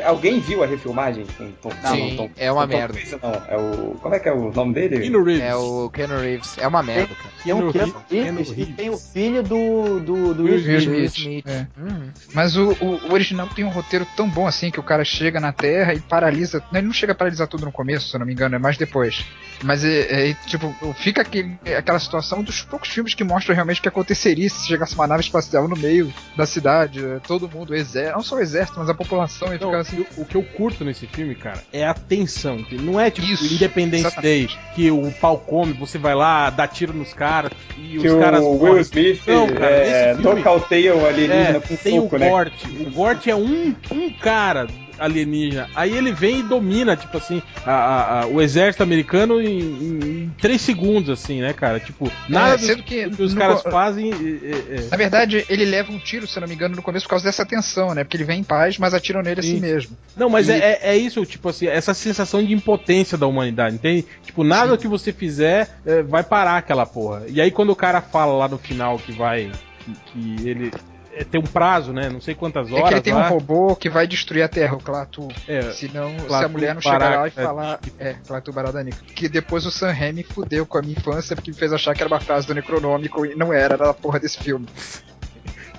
Alguém viu a refilmagem? Não, Sim, Tom- é uma Tom merda. Não, é o. Como é que é o nome dele? Keanu Reeves. É o Ken Reeves. É uma merda, cara. Tem um Keanu Keanu Reeves. Reeves e tem o filho do, do, do Will Smith. Will Smith. É. Uhum. Mas o, o- o original tem um roteiro tão bom assim que o cara chega na Terra e paralisa. Não, ele não chega a paralisar tudo no começo, se eu não me engano, é mais depois. Mas é, é, tipo, fica aquele, aquela situação dos poucos filmes que mostram realmente o que aconteceria se chegasse uma nave espacial no meio da cidade, é, todo mundo, o exército, não só o exército, mas a população ia Não, ficar assim. o, o que eu curto nesse filme, cara, é a tensão. Não é tipo Isso, Independence exatamente. Day, que o pau come, você vai lá, dá tiro nos caras e Que os o caras Will morrem. Smith Não, cara, é, filme- nocauteia o alienígena É, com tem soco, o né? Gort. O Gort é um, um cara alienígena. Aí ele vem e domina, tipo assim, a- a- a- o exército americano em, em- em três segundos, assim, né, cara? Tipo, nada É, dos- sendo que que os no caras fazem. é, é, é. Na verdade, ele leva um tiro, se não me engano, no começo por causa dessa tensão, né? Porque ele vem em paz, mas atiram nele assim Sim. mesmo. Não, mas E- é, é, é isso, tipo assim, essa sensação de impotência da humanidade, entende? Tipo, nada que você fizer é, vai parar aquela porra. E aí quando o cara fala lá no final que vai. que, que ele. É, tem um prazo, né? Não sei quantas É horas. que ele tem lá. um robô que vai destruir a Terra, o Klaatu. É, Se não, se a mulher não chegar lá e Baraka, falar. É, Klaatu Baradanica. Que depois o Sam Raimi fudeu com a minha infância porque me fez achar que era uma frase do Necronômico e não era, era a porra desse filme. *laughs*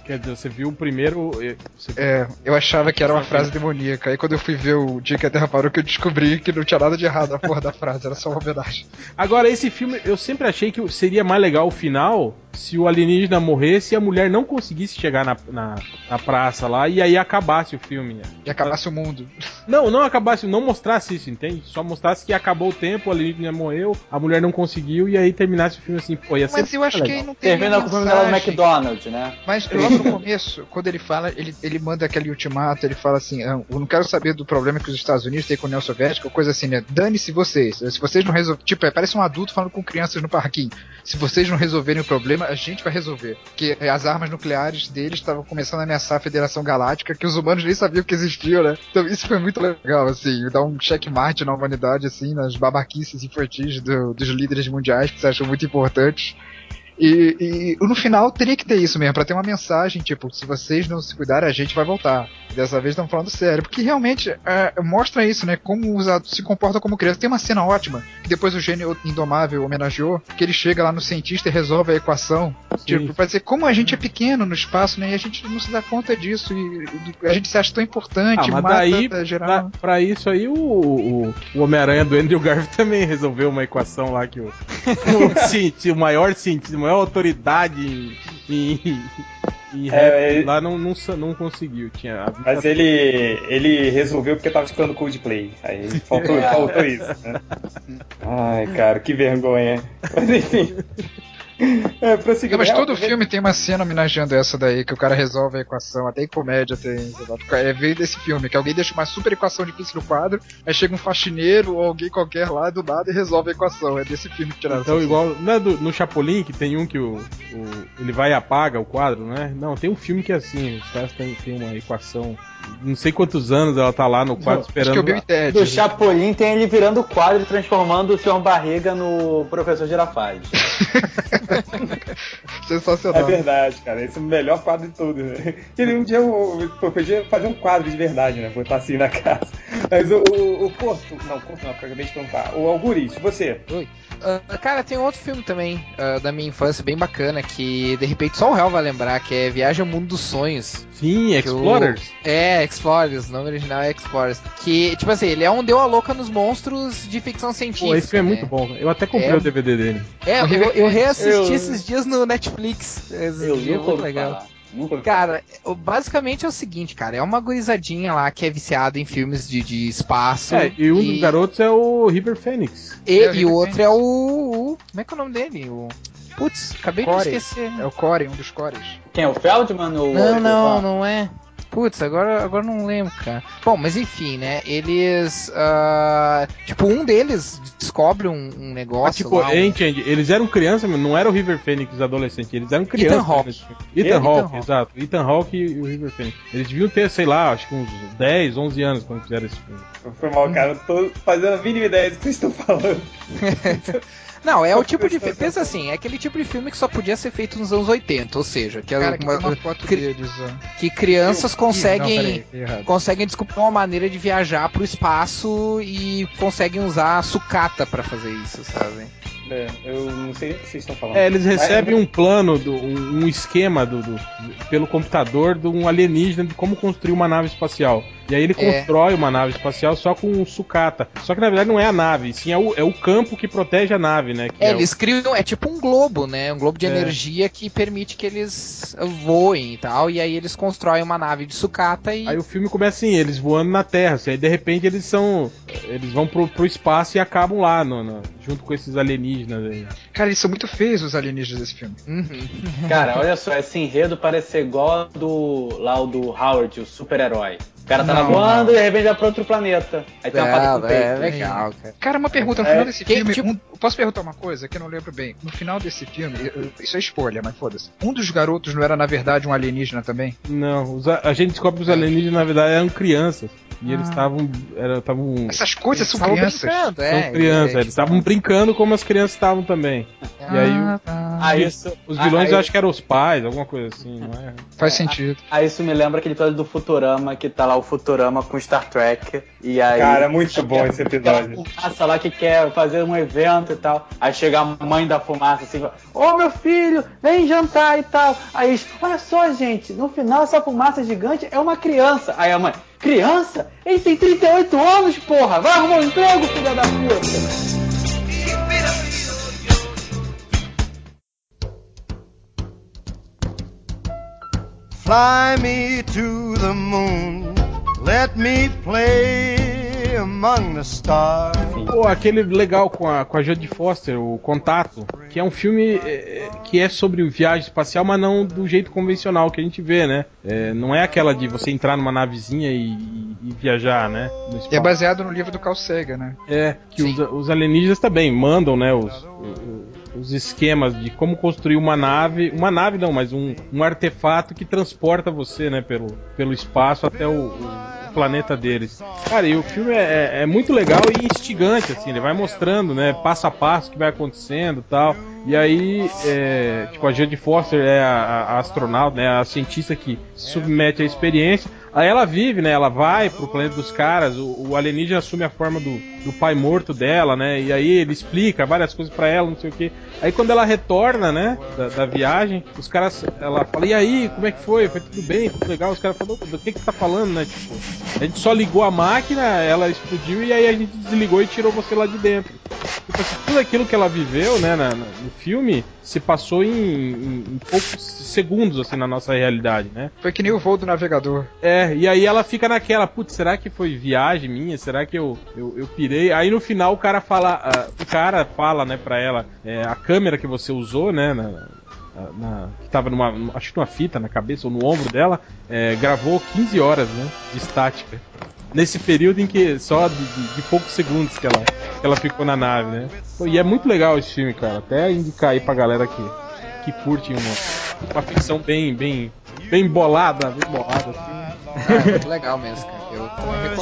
Quer dizer, você viu o primeiro. você- É, eu achava que era uma frase demoníaca. Aí quando eu fui ver o Dia que a Terra Parou, que eu descobri que não tinha nada de errado na porra da frase, era só uma homenagem. Agora, esse filme, eu sempre achei que seria mais legal o final se o alienígena morresse e a mulher não conseguisse chegar na, na, na praça lá e aí acabasse o filme. E acabasse o mundo. *laughs* Não, não acabasse, não mostrasse isso, entende? Só mostrasse que acabou o tempo, o alienígena morreu, a mulher não conseguiu e aí terminasse o filme assim, pô, ia ser Mas eu acho que legal. aí não tem Termina o filme dela. McDonald's, né? Mas logo no começo, quando ele fala, ele, ele manda aquele ultimato, ele fala assim, "Ah, eu não quero saber do problema que os Estados Unidos têm com a União Soviética, ou coisa assim, né? Dane-se vocês. Se vocês não resolverem. Tipo, é, parece um adulto falando com crianças no parquinho. Se vocês não resolverem o problema, a gente vai resolver. Porque as armas nucleares deles estavam começando a ameaçar a Federação Galáctica, que os humanos nem sabiam que existiam, né? Então isso foi muito legal, assim, dar um checkmate na humanidade, assim, nas babaquices infantis do- dos líderes mundiais que se acham muito importantes. E, e no final teria que ter isso mesmo, pra ter uma mensagem, tipo, se vocês não se cuidarem, a gente vai voltar. Dessa vez estamos falando sério, porque realmente é, mostra isso, né? Como os adultos se comportam como criança. Tem uma cena ótima, que depois o gênio indomável homenageou, que ele chega lá no cientista e resolve a equação. Tipo, pra dizer como a gente é pequeno no espaço, né? E a gente não se dá conta disso. E, e a gente se acha tão importante, Ah, mas mata daí, geral. pra, pra isso aí, o, o, o Homem-Aranha do Andrew Garfield *laughs* também resolveu uma equação lá que o, *laughs* o, o maior cientista, maior autoridade em, em, em É, rap ele- lá não, não, não conseguiu. Tinha Mas ele, ele resolveu porque tava escutando Coldplay. Aí faltou, *laughs* faltou isso, né? Ai, cara, que vergonha. Mas enfim. *laughs* É, mas todo Realmente- filme tem uma cena homenageando essa daí, que o cara resolve a equação, até em comédia tem. É, veio desse filme, que alguém deixa uma super equação difícil no quadro, aí chega um faxineiro ou alguém qualquer lá do nada e resolve a equação. É desse filme que tiraram Então, igual. Não é do- no Chapolin que tem um que o, o- ele vai e apaga o quadro, né? Não, tem um filme que é assim, os caras têm, têm uma equação. Não sei quantos anos ela tá lá no quadro Acho esperando. que é o Bill Ted. Do Chapolin tem ele virando o quadro e transformando o Sr. Barriga no Professor Girafales. *laughs* É Sensacional. verdade, cara. Esse é o melhor quadro de todos. Né? Ele um dia eu, eu podia fazer um quadro de verdade, né? Botar assim na *laughs* casa. Mas o, o, o Corto. Não, Corto não, que eu acabei de perguntar. O Alguris, você. Oi. Ah, cara, tem outro filme também ah, da minha infância bem bacana que de repente só o réu vai lembrar, que é Viagem ao Mundo dos Sonhos. Sim, que o- Explorers. É, Explorers, o nome original é Explorers. Que, tipo assim, ele é um deu a louca nos monstros de ficção científica. Pô, esse filme é né? muito bom. Eu até comprei É. o DVD dele. É, eu, eu reassisti Eu- esses dias no Netflix. Esses Eu dias, nunca muito legal. falar. Nunca Cara, basicamente é o seguinte, cara, é uma gurizadinha lá que é viciada em filmes de, de espaço. É, e um dos garotos é o River Phoenix. E, É, o e o outro é o, o- Como é que é o nome dele? O. Putz, acabei de esquecer. É o Core, um dos cores. Quem é o Feldman ou Não, não, não é. Putz, agora, agora não lembro, cara. Bom, mas enfim, né? Eles. ah, tipo, um deles descobre um, um negócio. Mas, tipo, lá, um- entende? Eles eram crianças, mas não era o River Phoenix adolescente, eles eram crianças. Hawke. nesse filme. Ethan Ethan Hawke, Hawke. exato. Ethan Hawke e o River Phoenix. Eles deviam ter, sei lá, acho que uns 10, 11 anos quando fizeram esse filme. Foi mal, cara. Eu tô fazendo a mínima ideia do que vocês estão falando. *laughs* Não, é o tipo de filme. Pensa assim, é aquele tipo de filme que só podia ser feito nos anos 80, ou seja, que, Cara, que uma- uma cri- deles, que crianças Ih, conseguem. não, peraí, conseguem descobrir uma maneira de viajar pro espaço e conseguem usar sucata pra fazer isso, sabe? É, eu não sei o que vocês estão falando. É, eles recebem Mas- um plano, do, um, um esquema do, do- pelo computador de um alienígena de como construir uma nave espacial. E aí ele É. constrói uma nave espacial só com um sucata. Só que na verdade não é a nave, sim é o, é o campo que protege a nave, né? que É, é o- eles criam, é tipo um globo, né? Um globo de É. energia que permite que eles voem e tal. E aí eles constroem uma nave de sucata e. Aí o filme começa assim, eles voando na Terra, assim, aí de repente eles são. Eles vão pro, pro espaço e acabam lá, no- no- junto com esses alienígenas aí. Cara, eles são muito feios os alienígenas desse filme. Uhum. Cara, olha só, esse enredo parece ser igual ao do, lá o do Howard, o super-herói. O cara tá Não, voando não. e de repente vai pra outro planeta. Aí tem uma É, fada com é peito. legal, cara. Cara, uma pergunta, no É, final desse quem- filme. tipo- um- posso perguntar uma coisa que eu não lembro bem? No final desse filme, isso é spoiler, mas foda-se. Um dos garotos não era, na verdade, um alienígena também? Não, a gente descobre que os alienígenas na verdade eram crianças. E eles Ah. estavam. estavam. Essas coisas são Estavam crianças. brincando, é, São crianças, é, eles estavam brincando como as crianças estavam também. E aí o- tá. Ah, isso, os vilões aí, eu acho que eram os pais, alguma coisa assim, não é? Faz sentido. aí isso me lembra aquele episódio do Futurama, que tá lá o Futurama com Star Trek. E aí. Cara, é muito bom esse episódio. fumaça lá que quer fazer um evento e tal. Aí chega a mãe da fumaça assim, fala, ô meu filho, vem jantar e tal. Aí, olha só, gente, no final essa fumaça gigante é uma criança. Aí a mãe, criança? Ele tem 38 anos, porra! Vai arrumar um emprego, filha da puta! Fly me to the moon. Let me play among the stars. Pô, aquele legal com a, com a Jodie Foster, o Contato, que é um filme é, que é sobre viagem espacial, mas não do jeito convencional que a gente vê, né? É, não é aquela de você entrar numa navezinha e, e- e viajar, né? No E é baseado no livro do Carl Sagan, né? É, que os, os alienígenas também mandam, né, os, os, os esquemas de como construir uma nave, uma nave não, mas um, um artefato que transporta você, né, pelo, pelo espaço até o, o planeta deles. Cara, e o filme é, é- é muito legal e instigante, assim, ele vai mostrando, né, passo a passo o que vai acontecendo tal. E aí, é, tipo, a Jodie Foster é a, a astronauta, né, a cientista que se submete à experiência. Aí ela vive, né? Ela vai pro planeta dos caras, o, o alienígena assume a forma do, do pai morto dela, né? E aí ele explica várias coisas pra ela, não sei o que. Aí quando ela retorna, né, da, da viagem, os caras, ela fala, e aí, como é que foi? Foi tudo bem, tudo legal? Os caras falam, do que que tá falando, né? Tipo, a gente só ligou a máquina, ela explodiu e aí a gente desligou e tirou você lá de dentro. Tipo assim, tudo aquilo que ela viveu, né, na- no filme, se passou em, em- em poucos segundos, assim, na nossa realidade, né? Foi que nem o voo do navegador. É, e aí ela fica naquela, putz, será que foi viagem minha? Será que eu, eu, eu pirei? Aí no final o cara fala, ah, o cara fala, né, pra ela, é, a câmera que você usou, né, na, na- que tava numa, acho que numa fita na cabeça ou no ombro dela, é, gravou 15 horas, né, de estática. Nesse período em que só de, de- de poucos segundos que ela, que ela ficou na nave, né? E é muito legal esse filme, cara. Até indicar aí pra galera que, que curte uma, uma ficção bem, bem, bem bolada, bem bolada, assim. É, muito legal mesmo, cara. Eu recomendo.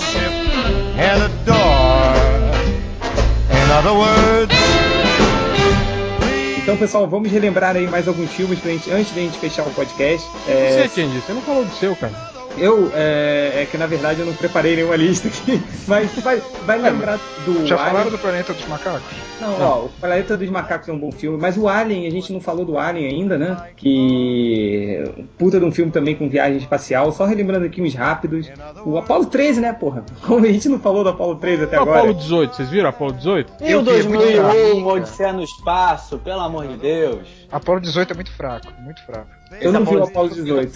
Então, pessoal, vamos relembrar aí mais alguns filmes pra gente, antes da gente fechar o podcast. É, Você, Change, você não falou do seu, cara. Eu, é, é que na verdade eu não preparei nenhuma lista aqui, *laughs* mas vai, vai lembrar do. Já Alien. falaram do Planeta dos Macacos? Não, ó, o Planeta dos Macacos é um bom filme, mas o Alien, a gente não falou do Alien ainda, né? Que. Puta de um filme também com viagem espacial, só relembrando aqui uns rápidos. O Apollo 13, né, porra? *laughs* Como a gente não falou do Apollo 13 até O agora. Apolo 18, vocês viram Apolo 18? E Eu o vi, é muito 2001, fraco. Odisseia no Espaço, pelo amor de Deus. Apolo 18 é muito fraco, muito fraco. Eu não vi o Apollo 18.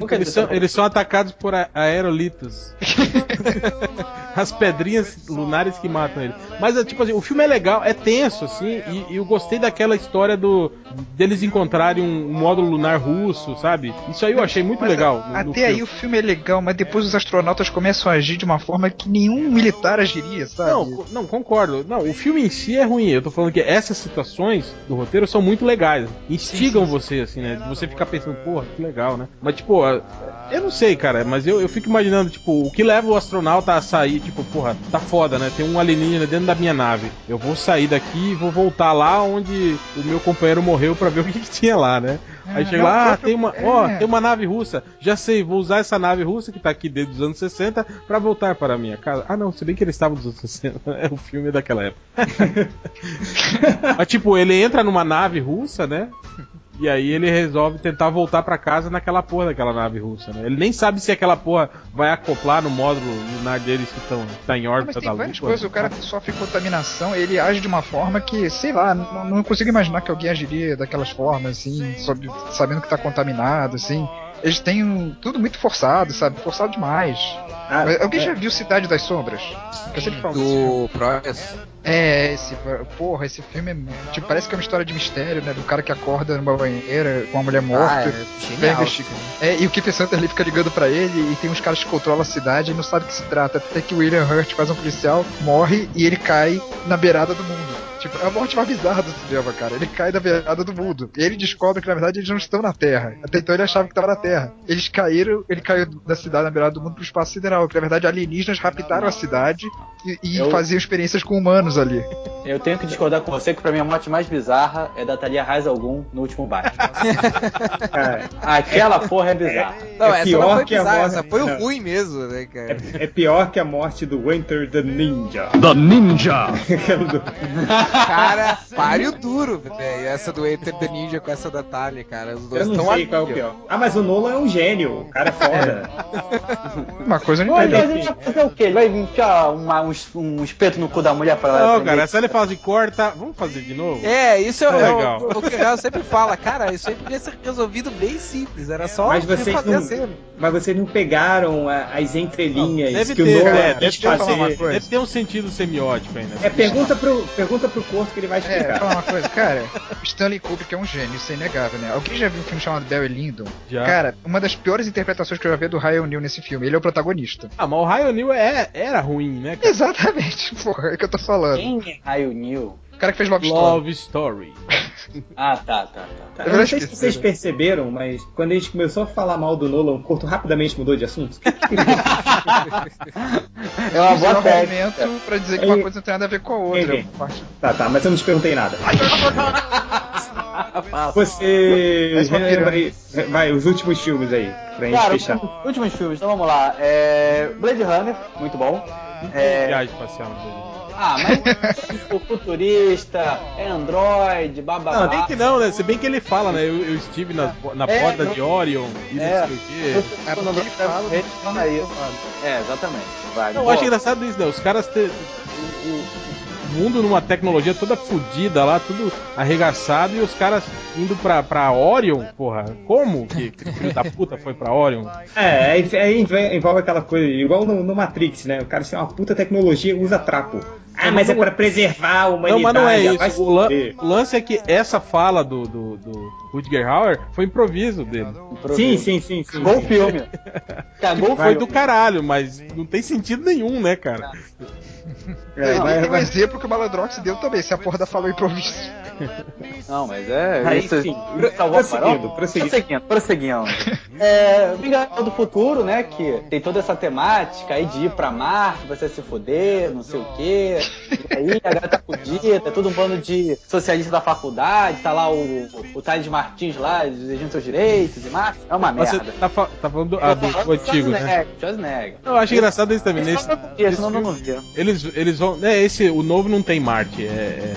Nunca Eles são, eles são atacados por aerolitos. *laughs* As pedrinhas lunares que matam ele. Mas é tipo assim, o filme é legal, é tenso, assim, e, e eu gostei daquela história do deles encontrarem um, um módulo lunar russo, sabe? Isso aí eu achei muito Mas legal. no- no Até filme. aí o filme é legal, mas depois os astronautas começam a agir de uma forma que nenhum militar agiria, sabe? Não, não, concordo. Não, o filme em si é ruim. Eu tô falando que essas situações do roteiro são muito legais. Instigam você, assim, né? Você ficar pensando, porra, que legal, né? Mas, tipo, eu não sei, cara, mas eu, eu fico imaginando, tipo, o que leva o astronauta a sair, tipo, porra, tá foda, né? Tem um alienígena dentro da minha nave. Eu vou sair daqui e vou voltar lá onde o meu companheiro morreu pra ver o que, que tinha lá, né? Aí É, chega não, lá, ah, próprio- tem uma, ó, é. tem uma nave russa. Já sei, vou usar essa nave russa que tá aqui desde os anos 60 pra voltar para a minha casa. Ah, não, se bem que eles estavam dos anos 60, *laughs* é o filme daquela época. *laughs* Mas tipo, ele entra numa nave russa, né? E aí ele resolve tentar voltar pra casa naquela porra daquela nave russa, né? Ele nem sabe se aquela porra vai acoplar no módulo lunar deles que estão tá em Não, órbita mas tem da várias Lua. coisas, o cara sofre contaminação, ele age de uma forma que, sei lá, não, não consigo imaginar que alguém agiria daquelas formas, assim, sob- sabendo que tá contaminado, assim. Eles têm um- tudo muito forçado, sabe? Forçado demais. Ah, Mas alguém é. já viu Cidade das Sombras? Eu sempre falo. Do Proyas. É, esse. Porra, esse filme é. Tipo, parece que é uma história de mistério, né? Do cara que acorda numa banheira com uma mulher morta. Ah, é genial. investigar. É, e o Kiefer Sutherland fica ligando pra ele e tem uns caras que controlam a cidade e não sabe o que se trata. Até que o William Hurt faz um policial, morre e ele cai na beirada do mundo. Tipo, é a morte mais bizarra do cinema, cara. Ele cai da beirada do mundo. E ele descobre que, na verdade, eles não estão na Terra. Até então ele achava que estava na Terra. Eles caíram, ele caiu da cidade na beirada do mundo pro espaço sideral. Que, na verdade, alienígenas raptaram a cidade e, e Eu- faziam experiências com humanos ali. Eu tenho que discordar com você que pra mim a morte mais bizarra é da Thalia Raiz Algum no último Batman. Cara, Aquela porra é bizarra. Não, É essa pior não foi que a bizarra, morte- essa foi não. ruim mesmo, né, cara? é, é pior que a morte do Winter the Ninja. The Ninja. *laughs* Cara, páreo duro, velho. Essa do Enter the Ninja com essa da Talia, cara. Os dois Eu não estão sei qual é o pior. Ah, mas o Nolan é um gênio. O cara é foda. Uma coisa não mas ele vai fazer o quê? Ele vai enfiar uma- um, um espeto no cu da mulher pra ela Não, cara, essa ele fala assim, corta, vamos fazer de novo? É, isso é, É é o- legal. o que o Real sempre fala. Cara, isso aí podia ser resolvido bem simples. Era só Mas vocês fazer não- a cena. Mas vocês não pegaram a- as entrelinhas Deve que ter, o Nolan é, quis deve ter, fazer. coisa. deve ter um sentido semiótico né? É, pergunta pro, pergunta pro Corto que ele vai É, explicar. falar uma coisa, cara, Stanley Kubrick é um gênio, isso é inegável, né? Alguém já viu um filme chamado Barry Lyndon? Já. Cara, uma das piores interpretações que eu já vi é do Ryan O'Neill nesse filme, ele é o protagonista. Ah, mas o Ryan O'Neill é, era ruim, né, cara? Exatamente, *laughs* porra, é o que eu tô falando. Quem é Raio New? O cara que fez Love Story. Love Story. *laughs* Ah, tá, tá, tá. Eu não sei se vocês perceberam, mas quando a gente começou a falar mal do Nolan, o Corto rapidamente mudou de assunto. *laughs* É uma boa é um argumento pra dizer que uma coisa não tem nada a ver com a outra. Tá, tá, mas eu não te perguntei nada. *laughs* Você relembra aí, vai, os últimos filmes aí, pra gente Cara, fechar. os últimos filmes, então vamos lá. É... Blade Runner, muito bom. É... Viagem espacial dele. Ah, mas tipo, futurista, é Android, bababá. Não, nem que não, né? Se bem que ele fala, né? Eu, eu estive na, na É, borda não- de Orion e É. não sei o quê. É porque ele fala Ele fala isso. É, exatamente. Vai. Não, eu acho engraçado isso, né? Os caras ter. O, o- o mundo numa tecnologia toda fodida lá, tudo arregaçado, e os caras indo pra, pra Orion, porra. Como que que filho da puta foi pra Orion? É, aí, env- envolve aquela coisa, igual no, no Matrix, né? O cara tem uma puta tecnologia e usa trapo. Ah, Não, mas é não- pra preservar a Não, humanidade. mas não é ah, isso. O, lan- o lance é que essa fala do, do, do Rutger Hauer foi improviso dele. Sim, sim, sim, sim. Cagou o sim. filme. Cagou o Foi do caralho, mas não tem sentido nenhum, né, cara? É, É, vai- tem um vai- exemplo que o Malandrox deu também, se a porra da falou improviso. *laughs* Não, mas é. Aí, isso- sim. isso salvou a Prosseguindo, prosseguindo. prosseguindo. prosseguindo. É, Vingador do Futuro, né? Que tem toda essa temática aí de ir pra Marte, você se fuder, não sei o quê. E aí a galera tá fudida, é tudo um bando de socialista da faculdade, tá lá o, o Thales Martins lá, exigindo seus direitos e Marte. É uma Você merda. tá, fa- tá falando do, ah, do- do antigo, né? Schwarzenegger. Eu acho engraçado isso também. Nesse, Esse não, não, eles, eles vão. É, esse, o novo não tem Marte, é, é-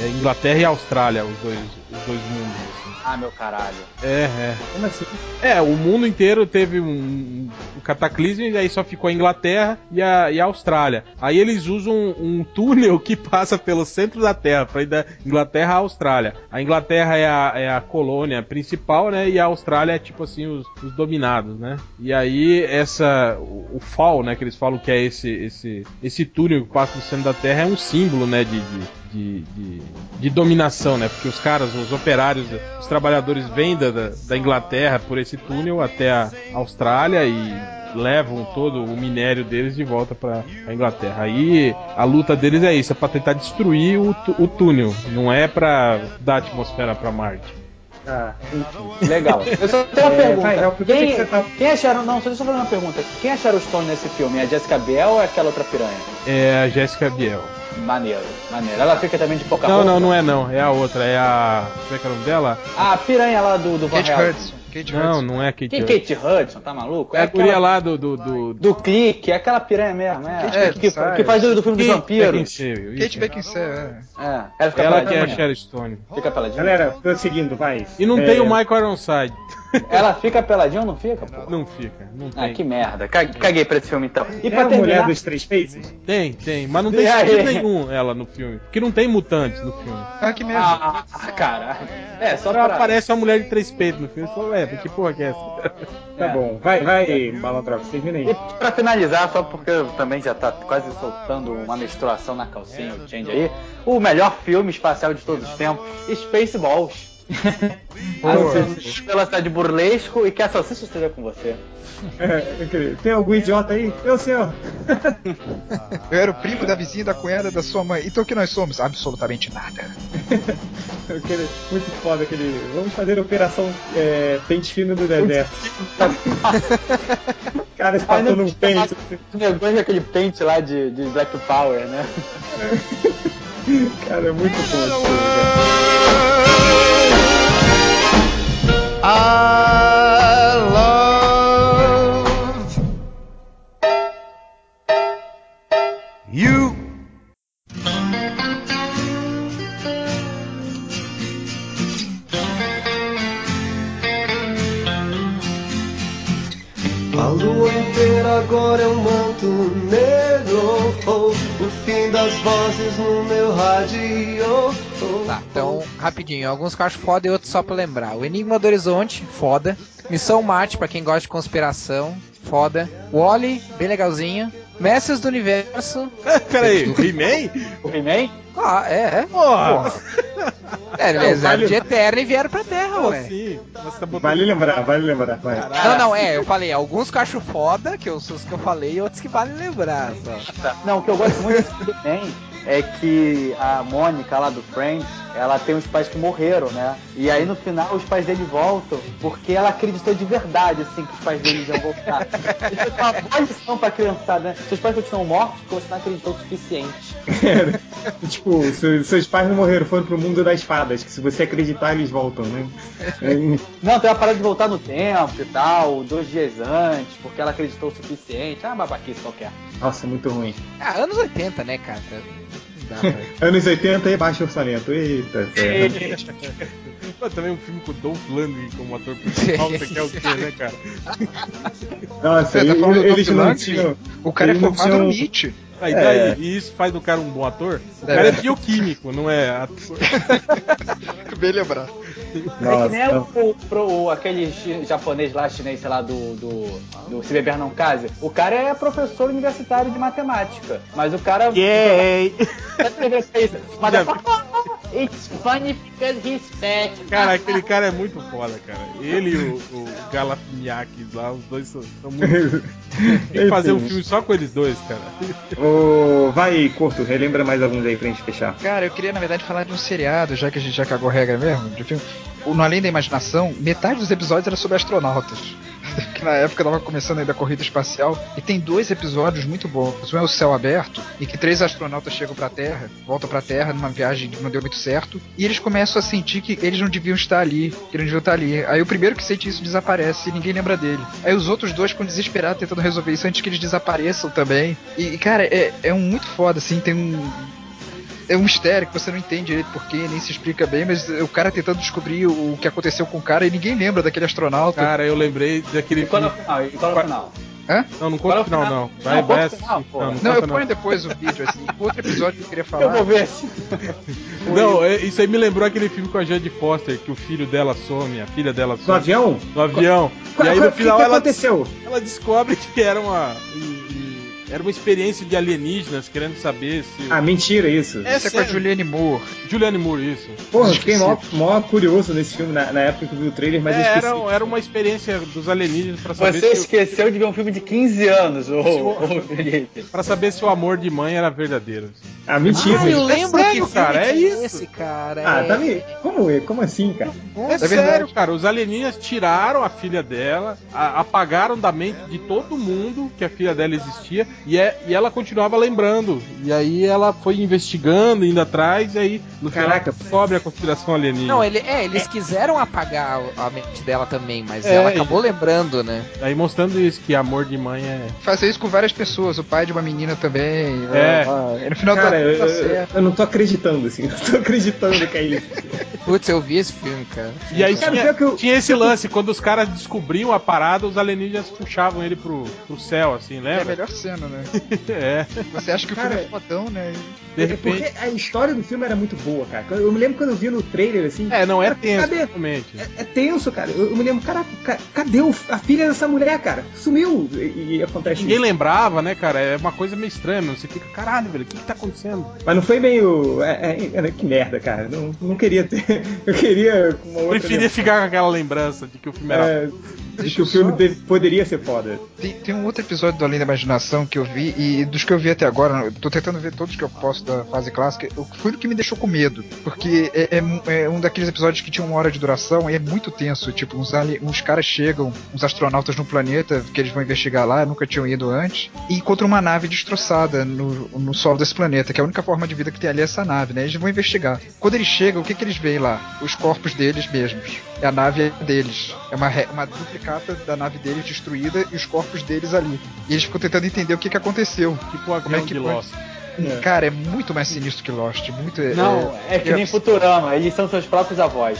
é Inglaterra e Austrália, os dois, os dois mundos. assim. Ah, meu caralho. É, é. Como assim? É, o mundo inteiro teve um, um cataclismo e aí só ficou a Inglaterra e a, e a Austrália. Aí eles usam um, um túnel que passa pelo centro da Terra, pra ir da Inglaterra à Austrália. A Inglaterra é a, é a colônia principal, né? E a Austrália é tipo assim, os, os dominados, né? E aí essa. O, o FAL, né? Que eles falam que é esse, esse, esse túnel que passa no centro da Terra é um símbolo, né? de, de de, de, de dominação, né? Porque os caras, os operários, os trabalhadores vêm da, da Inglaterra por esse túnel até a Austrália e levam todo o minério deles de volta para a Inglaterra. Aí a luta deles é isso, é para tentar destruir o, o túnel, não é para dar atmosfera para Marte. Ah. Legal. *laughs* Eu só tenho uma É, pergunta. vai, aproveita quem, que você tá- quem acharam. Não, só deixa eu fazer uma pergunta. Quem acharam o Stone nesse filme? É a Jessica Biel ou é aquela outra piranha? É a Jéssica Biel. Maneiro, maneiro. Ela fica também de pouca Não, roupa? não, não é não, é a outra, é a. Como é que é o nome dela? Ah, a piranha lá do, do Kate. Hudson. Kate Não, Hudson. não é Kate. Quem Hudson. Kate Hudson, tá maluco? É a aquela lá do. do, do... do clique, é aquela piranha mesmo, é. Kate É, que, que faz do, do filme dos Quem- vampiros. Beckinsale, Kate. Beckinsale, é. É, ela fica Ela que é a. Sharon Stone. Fica peladinha. Galera, prosseguindo, vai. E não É, tem o Michael Ironside. Ela fica peladinha ou não fica, pô? Não fica, não Ah, tem. que merda. Ca- Caguei pra esse filme então. E É pra a mulher terminar. dos três faces? Tem, tem, mas não tem sentido nenhum ela no filme. Porque não tem mutantes no filme. Ah, que merda. Ah, caralho. É, só Só pra. aparece uma mulher de três peitos no filme. Fala, é, que porra que é essa? Tá É. bom, vai, vai, Malandrox, termina aí. E pra finalizar, só porque eu também já tá quase soltando uma menstruação na calcinha, o Change aí, o melhor filme espacial de todos os tempos, Spaceballs. *laughs* Assiste pela cidade de burlesco e que a salsicha esteja com você. É, queria- Tem algum idiota aí? Eu, senhor. *laughs* Eu era o primo da vizinha da cunhada da sua mãe. Então o que nós somos? Absolutamente nada. *laughs* Aquele, muito foda aquele. Vamos fazer a operação é, pente fino do deserto. Cara, espatando um pente. É aquele pente lá de, de Black Power, né? Cara, é muito bom esse filme, cara. I lua inteira agora é um manto negro. Oh, o fim das vozes no meu rádio. Oh, Tá, então, rapidinho. Alguns que eu acho foda e outros só pra lembrar. O Enigma do Horizonte, foda. Missão Marte, pra quem gosta de conspiração, foda. Wally, bem legalzinho. Mestres do Universo. *laughs* Peraí, o He-Man? O He-Man? Ah, é, é. Porra! É, eles Não, eram vale- de Eterno e vieram pra Terra, ué. tá. Vale lembrar, vale lembrar. Vai. Não, não, é, eu falei, alguns que eu acho foda, que eu, os que eu falei, e outros que vale lembrar, só. Não, o que eu gosto muito desse He-Man é que a Mônica lá do Friends, ela tem os pais que morreram, né? E aí no final os pais dele voltam porque ela acreditou de verdade, assim, que os pais dele iam voltar. *laughs* Isso é uma boa lição pra criançada, né? Seus pais continuam mortos porque você não acreditou o suficiente. *laughs* *laughs* tipo, se- seus pais não morreram, foram pro mundo das fadas, que se você acreditar, eles voltam, né? É, *laughs* Não, tem uma parada de voltar no tempo e tal, dois dias antes, porque ela acreditou o suficiente. Ah, babaquice qualquer. Nossa, muito ruim. Ah, anos 80, né, cara? *laughs* Anos 80 e baixo orçamento. Eita. Mas *laughs* também um filme com o Dolph Lundgren como ator principal, você quer o quê, né, cara? Nossa, tá eles não tinham. O cara é formado no tinham- MIT. Aí, É. daí, E isso faz do cara um bom ator? O É. cara é bioquímico, não é ator. *laughs* Bem lembrar. é que Nossa, nem o, pro, o- aquele japonês lá, chinês, sei lá, do, do, do Se Beber Não Case. O cara é professor universitário de matemática. Mas o cara. Yay! *laughs* Mas é *laughs* It's funny because he's fat. Cara, aquele cara é muito foda, cara. Ele e o, o Galafiakis lá, os dois são, são muito. *laughs* Tem que fazer um filme só com eles dois, cara. Ô, vai, Corto, relembra mais alguns aí pra gente fechar. Cara, eu queria na verdade falar de um seriado, já que a gente já cagou regra mesmo, de filme. No Além da Imaginação, metade dos episódios era sobre astronautas. *laughs* que na época tava começando ainda a corrida espacial. E tem dois episódios muito bons. Um é o Céu Aberto, em que três astronautas chegam pra Terra, voltam pra Terra numa viagem que não deu muito certo. E eles começam a sentir que eles não deviam estar ali, que não deviam estar ali. Aí o primeiro que sente isso desaparece e ninguém lembra dele. Aí os outros dois ficam desesperados tentando resolver isso antes que eles desapareçam também. E, cara, é, é um muito foda, assim, tem um é um mistério que você não entende direito porquê, nem se explica bem, mas o cara tentando descobrir o que aconteceu com o cara e ninguém lembra daquele astronauta. Cara, eu lembrei daquele E qual é o filme. final? E qual é o final? Hã? Não, não é conta o final, não. Vai, Não, vai. Não, Não, conta eu ponho depois o vídeo, assim. Outro episódio que eu queria falar. *laughs* Eu vou ver se. *laughs* Não, é- isso aí me lembrou aquele filme com a Jodie Foster, que o filho dela some, a filha dela No some avião? no avião. Qual- e aí no final o que, que ela, aconteceu? ela descobre que era uma. Era uma experiência de alienígenas querendo saber se. Ah, mentira isso. É Essa é com a. Julianne Moore. Julianne Moore, isso. Porra, eu fiquei mó, mó curioso nesse filme na, na época que eu vi o trailer, mas É, eu esqueci. era, era uma experiência dos alienígenas pra saber, Você se, esqueceu de ver um filme de 15 anos, ô, o- Felipe. pra saber se o amor de mãe era verdadeiro. Ah, mentira. Ah, eu isso. lembro sério, que cara, é que isso. esse, cara. Ah, é... tá me... Como, é? como assim, cara? É, verdade. sério, cara. Os alienígenas tiraram a filha dela, a- apagaram da mente de todo mundo que a filha dela existia e, é, e ela continuava lembrando. E aí ela foi investigando, indo atrás, e aí no Caraca. final descobre a conspiração alienígena. Não, ele, é, eles quiseram apagar a mente dela também, mas É, ela e- acabou lembrando, né? Aí mostrando isso, que amor de mãe é. Fazer isso com várias pessoas, o pai de uma menina também. É. ah, e no final Cara, eu, tá eu- certo. eu não tô acreditando, assim. *laughs* Não tô acreditando que é isso. Putz, eu vi esse filme, cara. E aí Cara, tinha, eu- tinha esse lance, quando os caras descobriam a parada, os alienígenas puxavam ele pro, pro céu, assim, É a lembra? melhor cena, né? *laughs* É, Você acha que o Cara, filme é fodão, né? de É repente. porque a história do filme era muito boa, cara. Eu me lembro quando eu vi no trailer, assim. É, não é tenso, Cadê? realmente. É, é tenso, cara. Eu, eu me lembro, caraca, ca- cadê o- a filha dessa mulher, cara? Sumiu. E, e acontece Ninguém isso. lembrava, né, cara? É uma coisa meio estranha. Você fica, caralho, velho, o que, que tá acontecendo? Mas não foi meio. É, é- é- que merda, cara. Não, não queria ter. *laughs* Eu queria uma outra. Preferia ficar com aquela lembrança de que o filme era. É, de Deixa que o eu filme só- deve- poderia ser foda. Tem, tem um outro episódio do Além da Imaginação que eu vi, e dos que eu vi até agora, eu tô tentando ver todos que eu posso da fase clássica, foi o que me deixou com medo. Porque é, é- é um daqueles episódios que tinha uma hora de duração e é muito tenso. Tipo, uns, ali- uns caras chegam, uns astronautas no planeta que eles vão investigar lá, nunca tinham ido antes, e encontram uma nave destroçada no, no solo desse planeta, que é a única forma de vida que tem ali é essa nave, né? Eles vão investigar. Quando eles chegam, o que, que eles veem lá? Os corpos deles mesmos. E a nave é deles. É uma, uma duplicata da nave deles destruída e os corpos deles ali. E eles ficam tentando entender o que, que aconteceu. Tipo o Como é avião que de? Lost. É. Cara, é muito mais sinistro que Lost. Muito, Não, é que nem Futurama, eles são seus próprios avós.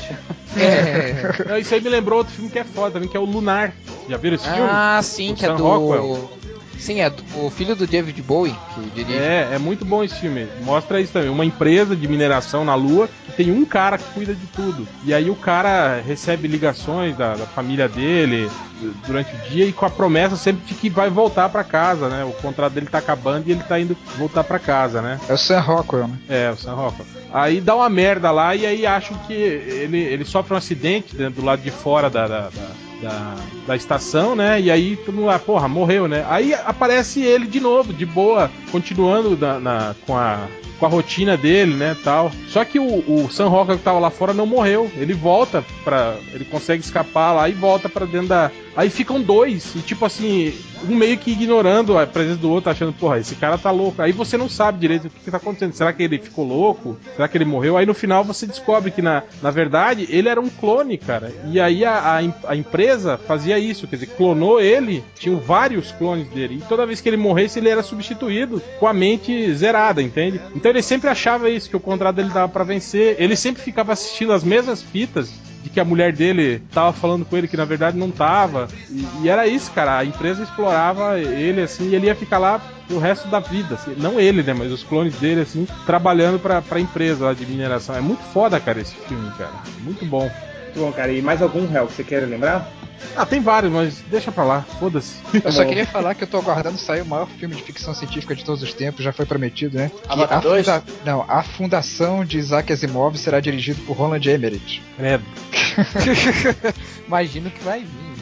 É. Não, isso aí me lembrou outro filme que é foda também, que é o Lunar. Já viram esse filme? Ah, sim, O que é Sam do. Rockwell. Sim, é o filho do David Bowie que dirige. É, é muito bom esse filme. Mostra isso também. Uma empresa de mineração na Lua que tem um cara que cuida de tudo. E aí o cara recebe ligações da, da família dele du- durante o dia e com a promessa sempre de que vai voltar pra casa, né? O contrato dele tá acabando e ele tá indo voltar pra casa, né? É o Sam Rockwell, né? É, o Sam Rockwell. Aí dá uma merda lá e aí acham que ele, ele sofre um acidente né, do lado de fora da, da, da- da, da estação, né? E aí todo mundo, ah, porra, morreu, né? Aí aparece ele de novo, de boa, continuando na, na- com a com a rotina dele, né, tal. Só que o, o Sam Rockwell que tava lá fora não morreu. Ele volta para, ele consegue escapar lá e volta pra dentro da. Aí ficam dois e tipo assim, um meio que ignorando a presença do outro, achando, porra, esse cara tá louco. Aí você não sabe direito o que, que tá acontecendo. Será que ele ficou louco? Será que ele morreu? Aí no final você descobre que na, na verdade ele era um clone, cara. E aí a, a, a empresa fazia isso, quer dizer, clonou ele, tinham vários clones dele. E toda vez que ele morresse, ele era substituído com a mente zerada, entende? Então ele sempre achava isso, que o contrato dele dava pra vencer. Ele sempre ficava assistindo as mesmas fitas de que a mulher dele tava falando com ele que na verdade não tava. E, e era isso, cara. A empresa explorava ele assim e ele ia ficar lá o resto da vida. assim. Não ele, né? Mas os clones dele, assim, trabalhando pra, pra empresa lá de mineração. É muito foda, cara, esse filme, cara. Muito bom. Muito bom, cara. E mais algum réu que você queira lembrar? Ah, tem vários, mas deixa pra lá, foda-se. Eu só queria falar que eu tô aguardando sair o maior filme de ficção científica de todos os tempos, já foi prometido, né? Avatar a 2? funda- Não, a fundação de Isaac Asimov será dirigido por Roland Emmerich. Credo. *laughs* Imagino que vai vir.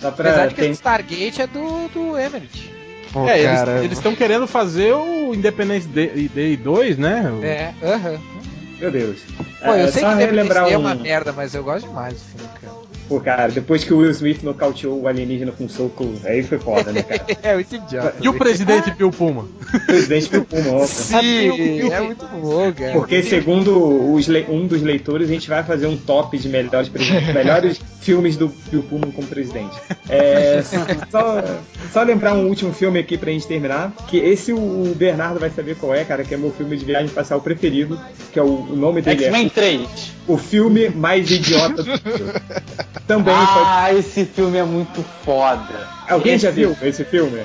Só pra Apesar de que o Stargate é do, do Emmerich. Pô, é, cara, eles estão querendo fazer o Independence Day, Day 2, né? O- É, aham. Meu Deus. Pô, eu É, sei só que Independence Day é um... uma merda, mas eu gosto demais do filme, cara. Pô, cara, depois que o Will Smith nocauteou o alienígena com um soco, aí foi foda, né, cara? *laughs* é muito idiota. E o presidente Bill Puma? O presidente do pulmão, pô. Sim, é muito bom, cara. Porque segundo os um dos leitores, a gente vai fazer um top de melhores, *laughs* melhores filmes do Bill Pullman como presidente. É, *laughs* só, só lembrar um último filme aqui pra gente terminar, que esse o Bernardo vai saber qual é, cara, que é meu filme de viagem espacial preferido, que é o, o nome dele X-Men é 3. o filme mais idiota do mundo. Também. Ah, esse filme é muito foda. Alguém já Esse- viu esse filme?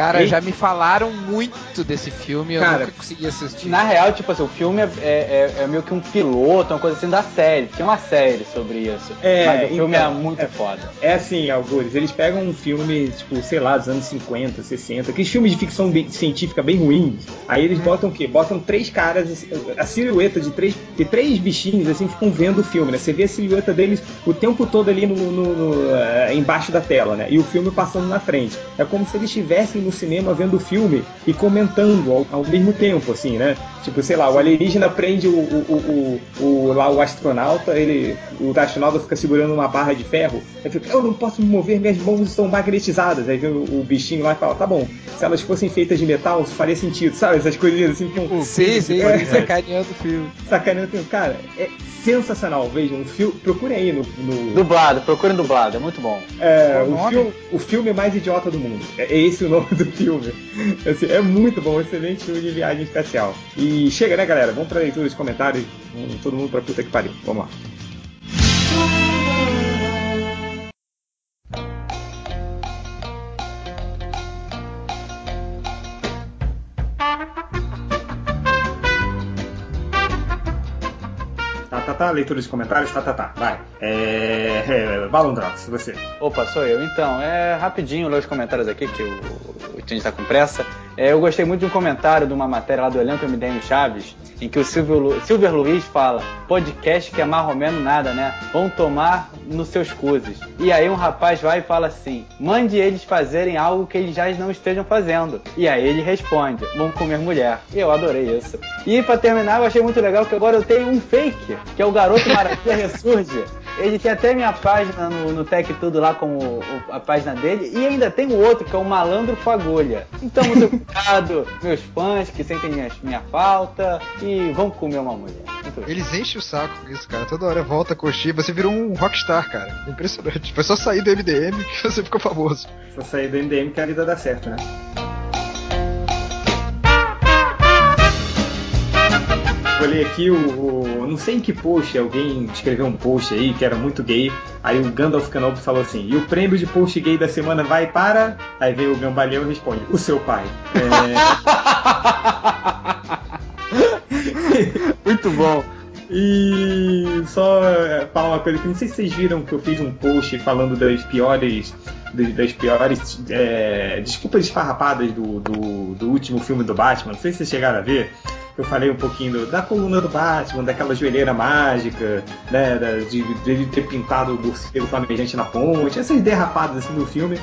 Cara, já me falaram muito desse filme, eu Cara, nunca consegui assistir. Na real, tipo assim, o filme é, é- é- é meio que um piloto, uma coisa assim da série. Tinha uma série sobre isso. É, Mas o filme então, é muito é- foda. É assim, Algures, eles pegam um filme, tipo, sei lá, dos anos 50, 60, aqueles filmes de ficção bem- científica bem ruins. Aí eles botam o quê? Botam três caras, a silhueta de três, de três bichinhos, assim, ficam vendo o filme, né? Você vê a silhueta deles o tempo todo ali no, no- no, eh, embaixo da tela, né? E o filme passando na frente. É como se eles estivessem no cinema vendo o filme e comentando ao, ao mesmo tempo, assim, né? Tipo, sei lá, o alienígena prende o, o, o, o- o- lá o astronauta, ele, o astronauta fica segurando uma barra de ferro, aí fica, eu não posso me mover, minhas mãos estão magnetizadas. Aí vem o, o bichinho lá e fala, tá bom, se elas fossem feitas de metal, isso faria sentido, sabe? Essas coisinhas assim, com, Sim, *laughs* sim, É. sacaneando o filme. sacaneando. Cara, é sensacional. Vejam, um filme, procurem aí no, no- Dublado, procurem dublado, é muito bom. é, o o, filme, o filme mais idiota do mundo. É é esse o nome *laughs* do filme. Assim, é muito bom, excelente filme de viagem espacial. E chega, né, galera? Vamos pra leitura de comentários. Vamos todo mundo pra puta que pariu. Vamos lá. Tá. Leitura de comentários. Tá, tá, tá. Vai. É. é Balondrox, você. Opa, sou eu. Então, é rapidinho ler os comentários aqui, que o, o tá com pressa. É, eu gostei muito de um comentário de uma matéria lá do elenco MDM Chaves, em que o Silvio, Lu- Silver Luiz fala: podcast que é menos nada, né? Vão tomar nos seus cuzes. E aí um rapaz vai e fala assim: mande eles fazerem algo que eles já não estejam fazendo. E aí ele responde: vão comer mulher. E eu adorei isso. E pra terminar, eu achei muito legal que agora eu tenho um fake, que é o Garoto Maravilha *laughs* Ressurge. Ele tem até minha página no, no Tech Tudo lá como o- a página dele. E ainda tem o outro, que é o Malandro Fagulha. Então, muito *laughs* obrigado, meus fãs que sentem minha, minha falta. E vão comer uma mulher. Eles enchem o saco com isso, cara. Toda hora volta a coxinha. Você virou um rockstar, cara. Impressionante. Foi só sair do MDM que você ficou famoso. Só sair do MDM que a vida dá certo, né? Ler aqui o, o- Não sei em que post, alguém escreveu um post aí que era muito gay. Aí o Gandalf Kenobi falou assim: E o prêmio de post gay da semana vai para. Aí veio o Gambaleão e responde: O seu pai. É... *laughs* Muito bom. E só falar uma coisa que não sei se vocês viram que eu fiz um post falando das piores das piores é, desculpas esfarrapadas do, do, do último filme do Batman. Não sei se vocês chegaram a ver. Eu falei um pouquinho do- da coluna do Batman, daquela joelheira mágica, né, da- de, de ter pintado o morcego flamejante na ponte, essas derrapadas assim do filme.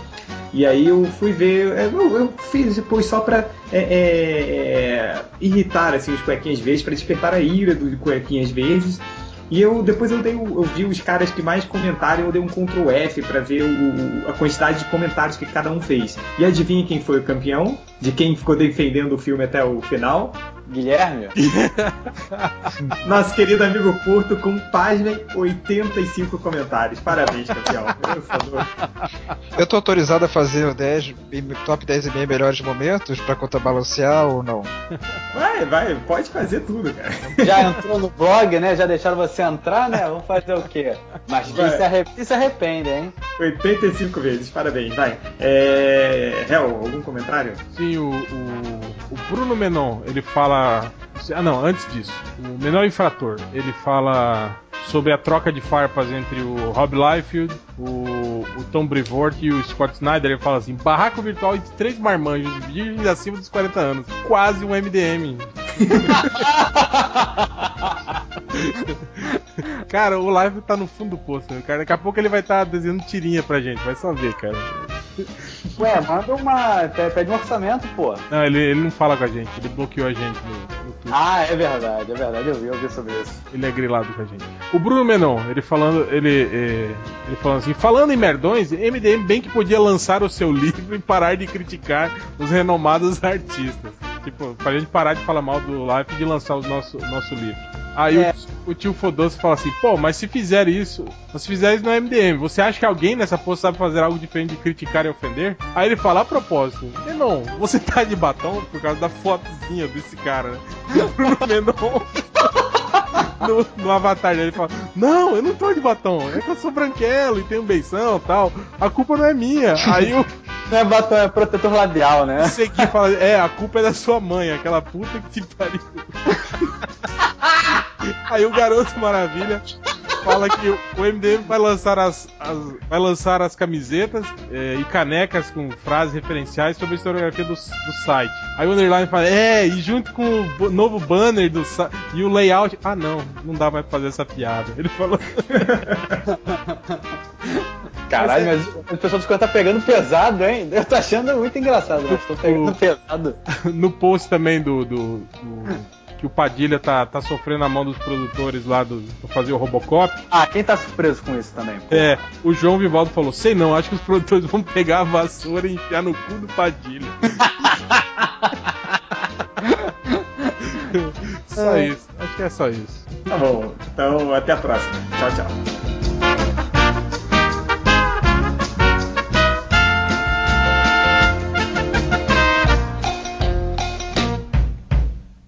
E aí eu fui ver, é, eu, eu fiz depois só pra é, é, irritar assim, os cuequinhas verdes, pra despertar a ira dos cuequinhas verdes. E eu depois eu, dei, eu vi os caras que mais comentaram, eu dei um Ctrl F pra ver o- a quantidade de comentários que cada um fez. E adivinha quem foi o campeão? De quem ficou defendendo o filme até o final? Guilherme? *laughs* Nosso querido amigo Curto com, pasmem, 85 comentários. Parabéns, campeão. Eu tô autorizado a fazer o 10, top 10 e meio melhores momentos pra contrabalancear ou não? Vai, vai, pode fazer tudo, cara. Já entrou no blog, né? Já deixaram você entrar, né? Vamos fazer o quê? Mas quem se, arre- quem se arrepende, hein? 85 vezes, parabéns, vai. É. Hel, algum comentário? Sim, o, o, o Bruno Menon, ele fala. Ah, não, antes disso. O menor infrator, ele fala. sobre a troca de farpas entre o Rob Liefeld, o, o Tom Brevoort e o Scott Snyder. Ele fala assim: barraco virtual entre três marmanjos virgens acima dos 40 anos. Quase um MDM. *laughs* cara, o live tá no fundo do poço, né, cara. Daqui a pouco ele vai estar tá desenhando tirinha pra gente, vai só ver, cara. Ué, manda uma. Pede um orçamento, pô. Não, ele, ele não fala com a gente, ele bloqueou a gente no, no Twitter. Ah, é verdade, é verdade, eu vi, eu vi sobre isso. Ele é grilado com a gente. O Bruno Menon, ele falando, ele, é, ele falando assim, falando em merdões, MDM bem que podia lançar o seu *laughs* livro e parar de criticar os renomados *laughs* artistas. Tipo, pra gente parar de falar mal do Life e de lançar o nosso, nosso livro. Aí é. o, o, tio Fodoso fala assim, pô, mas se fizer isso, se fizer isso no MDM, você acha que alguém nessa posta sabe fazer algo diferente de criticar e ofender? Aí ele fala, a propósito, Menon, você tá de batom por causa da fotozinha desse cara, né? *laughs* Bruno Menon. No, no, avatar dele, ele fala: Não, eu não tô de batom, é que eu sou branquelo e tenho beição e tal. A culpa não é minha. Aí o. Não é batom, é protetor labial, né? Você aqui fala: É, a culpa é da sua mãe, aquela puta que te pariu. *laughs* Aí o garoto maravilha fala que o MDM vai lançar as, as vai lançar as camisetas é, e canecas com frases referenciais sobre a historiografia do, do site. Aí o Underline fala, é, e junto com o novo banner do e o layout. Ah não, não dá mais pra fazer essa piada. Ele falou. *laughs* Caralho, mas o pessoal dos tá pegando pesado, hein? Eu tô achando muito engraçado, mas tô pegando pesado. *laughs* No post também do, do, do que o Padilha tá, tá sofrendo a mão dos produtores lá do, pra fazer o Robocop. Ah, quem tá surpreso com isso também? Pô? É, o João Vivaldo falou: sei não, acho que os produtores vão pegar a vassoura e enfiar no cu do Padilha. *laughs* *laughs* só é. isso, acho que é só isso. Tá bom, então até a próxima. Tchau, tchau.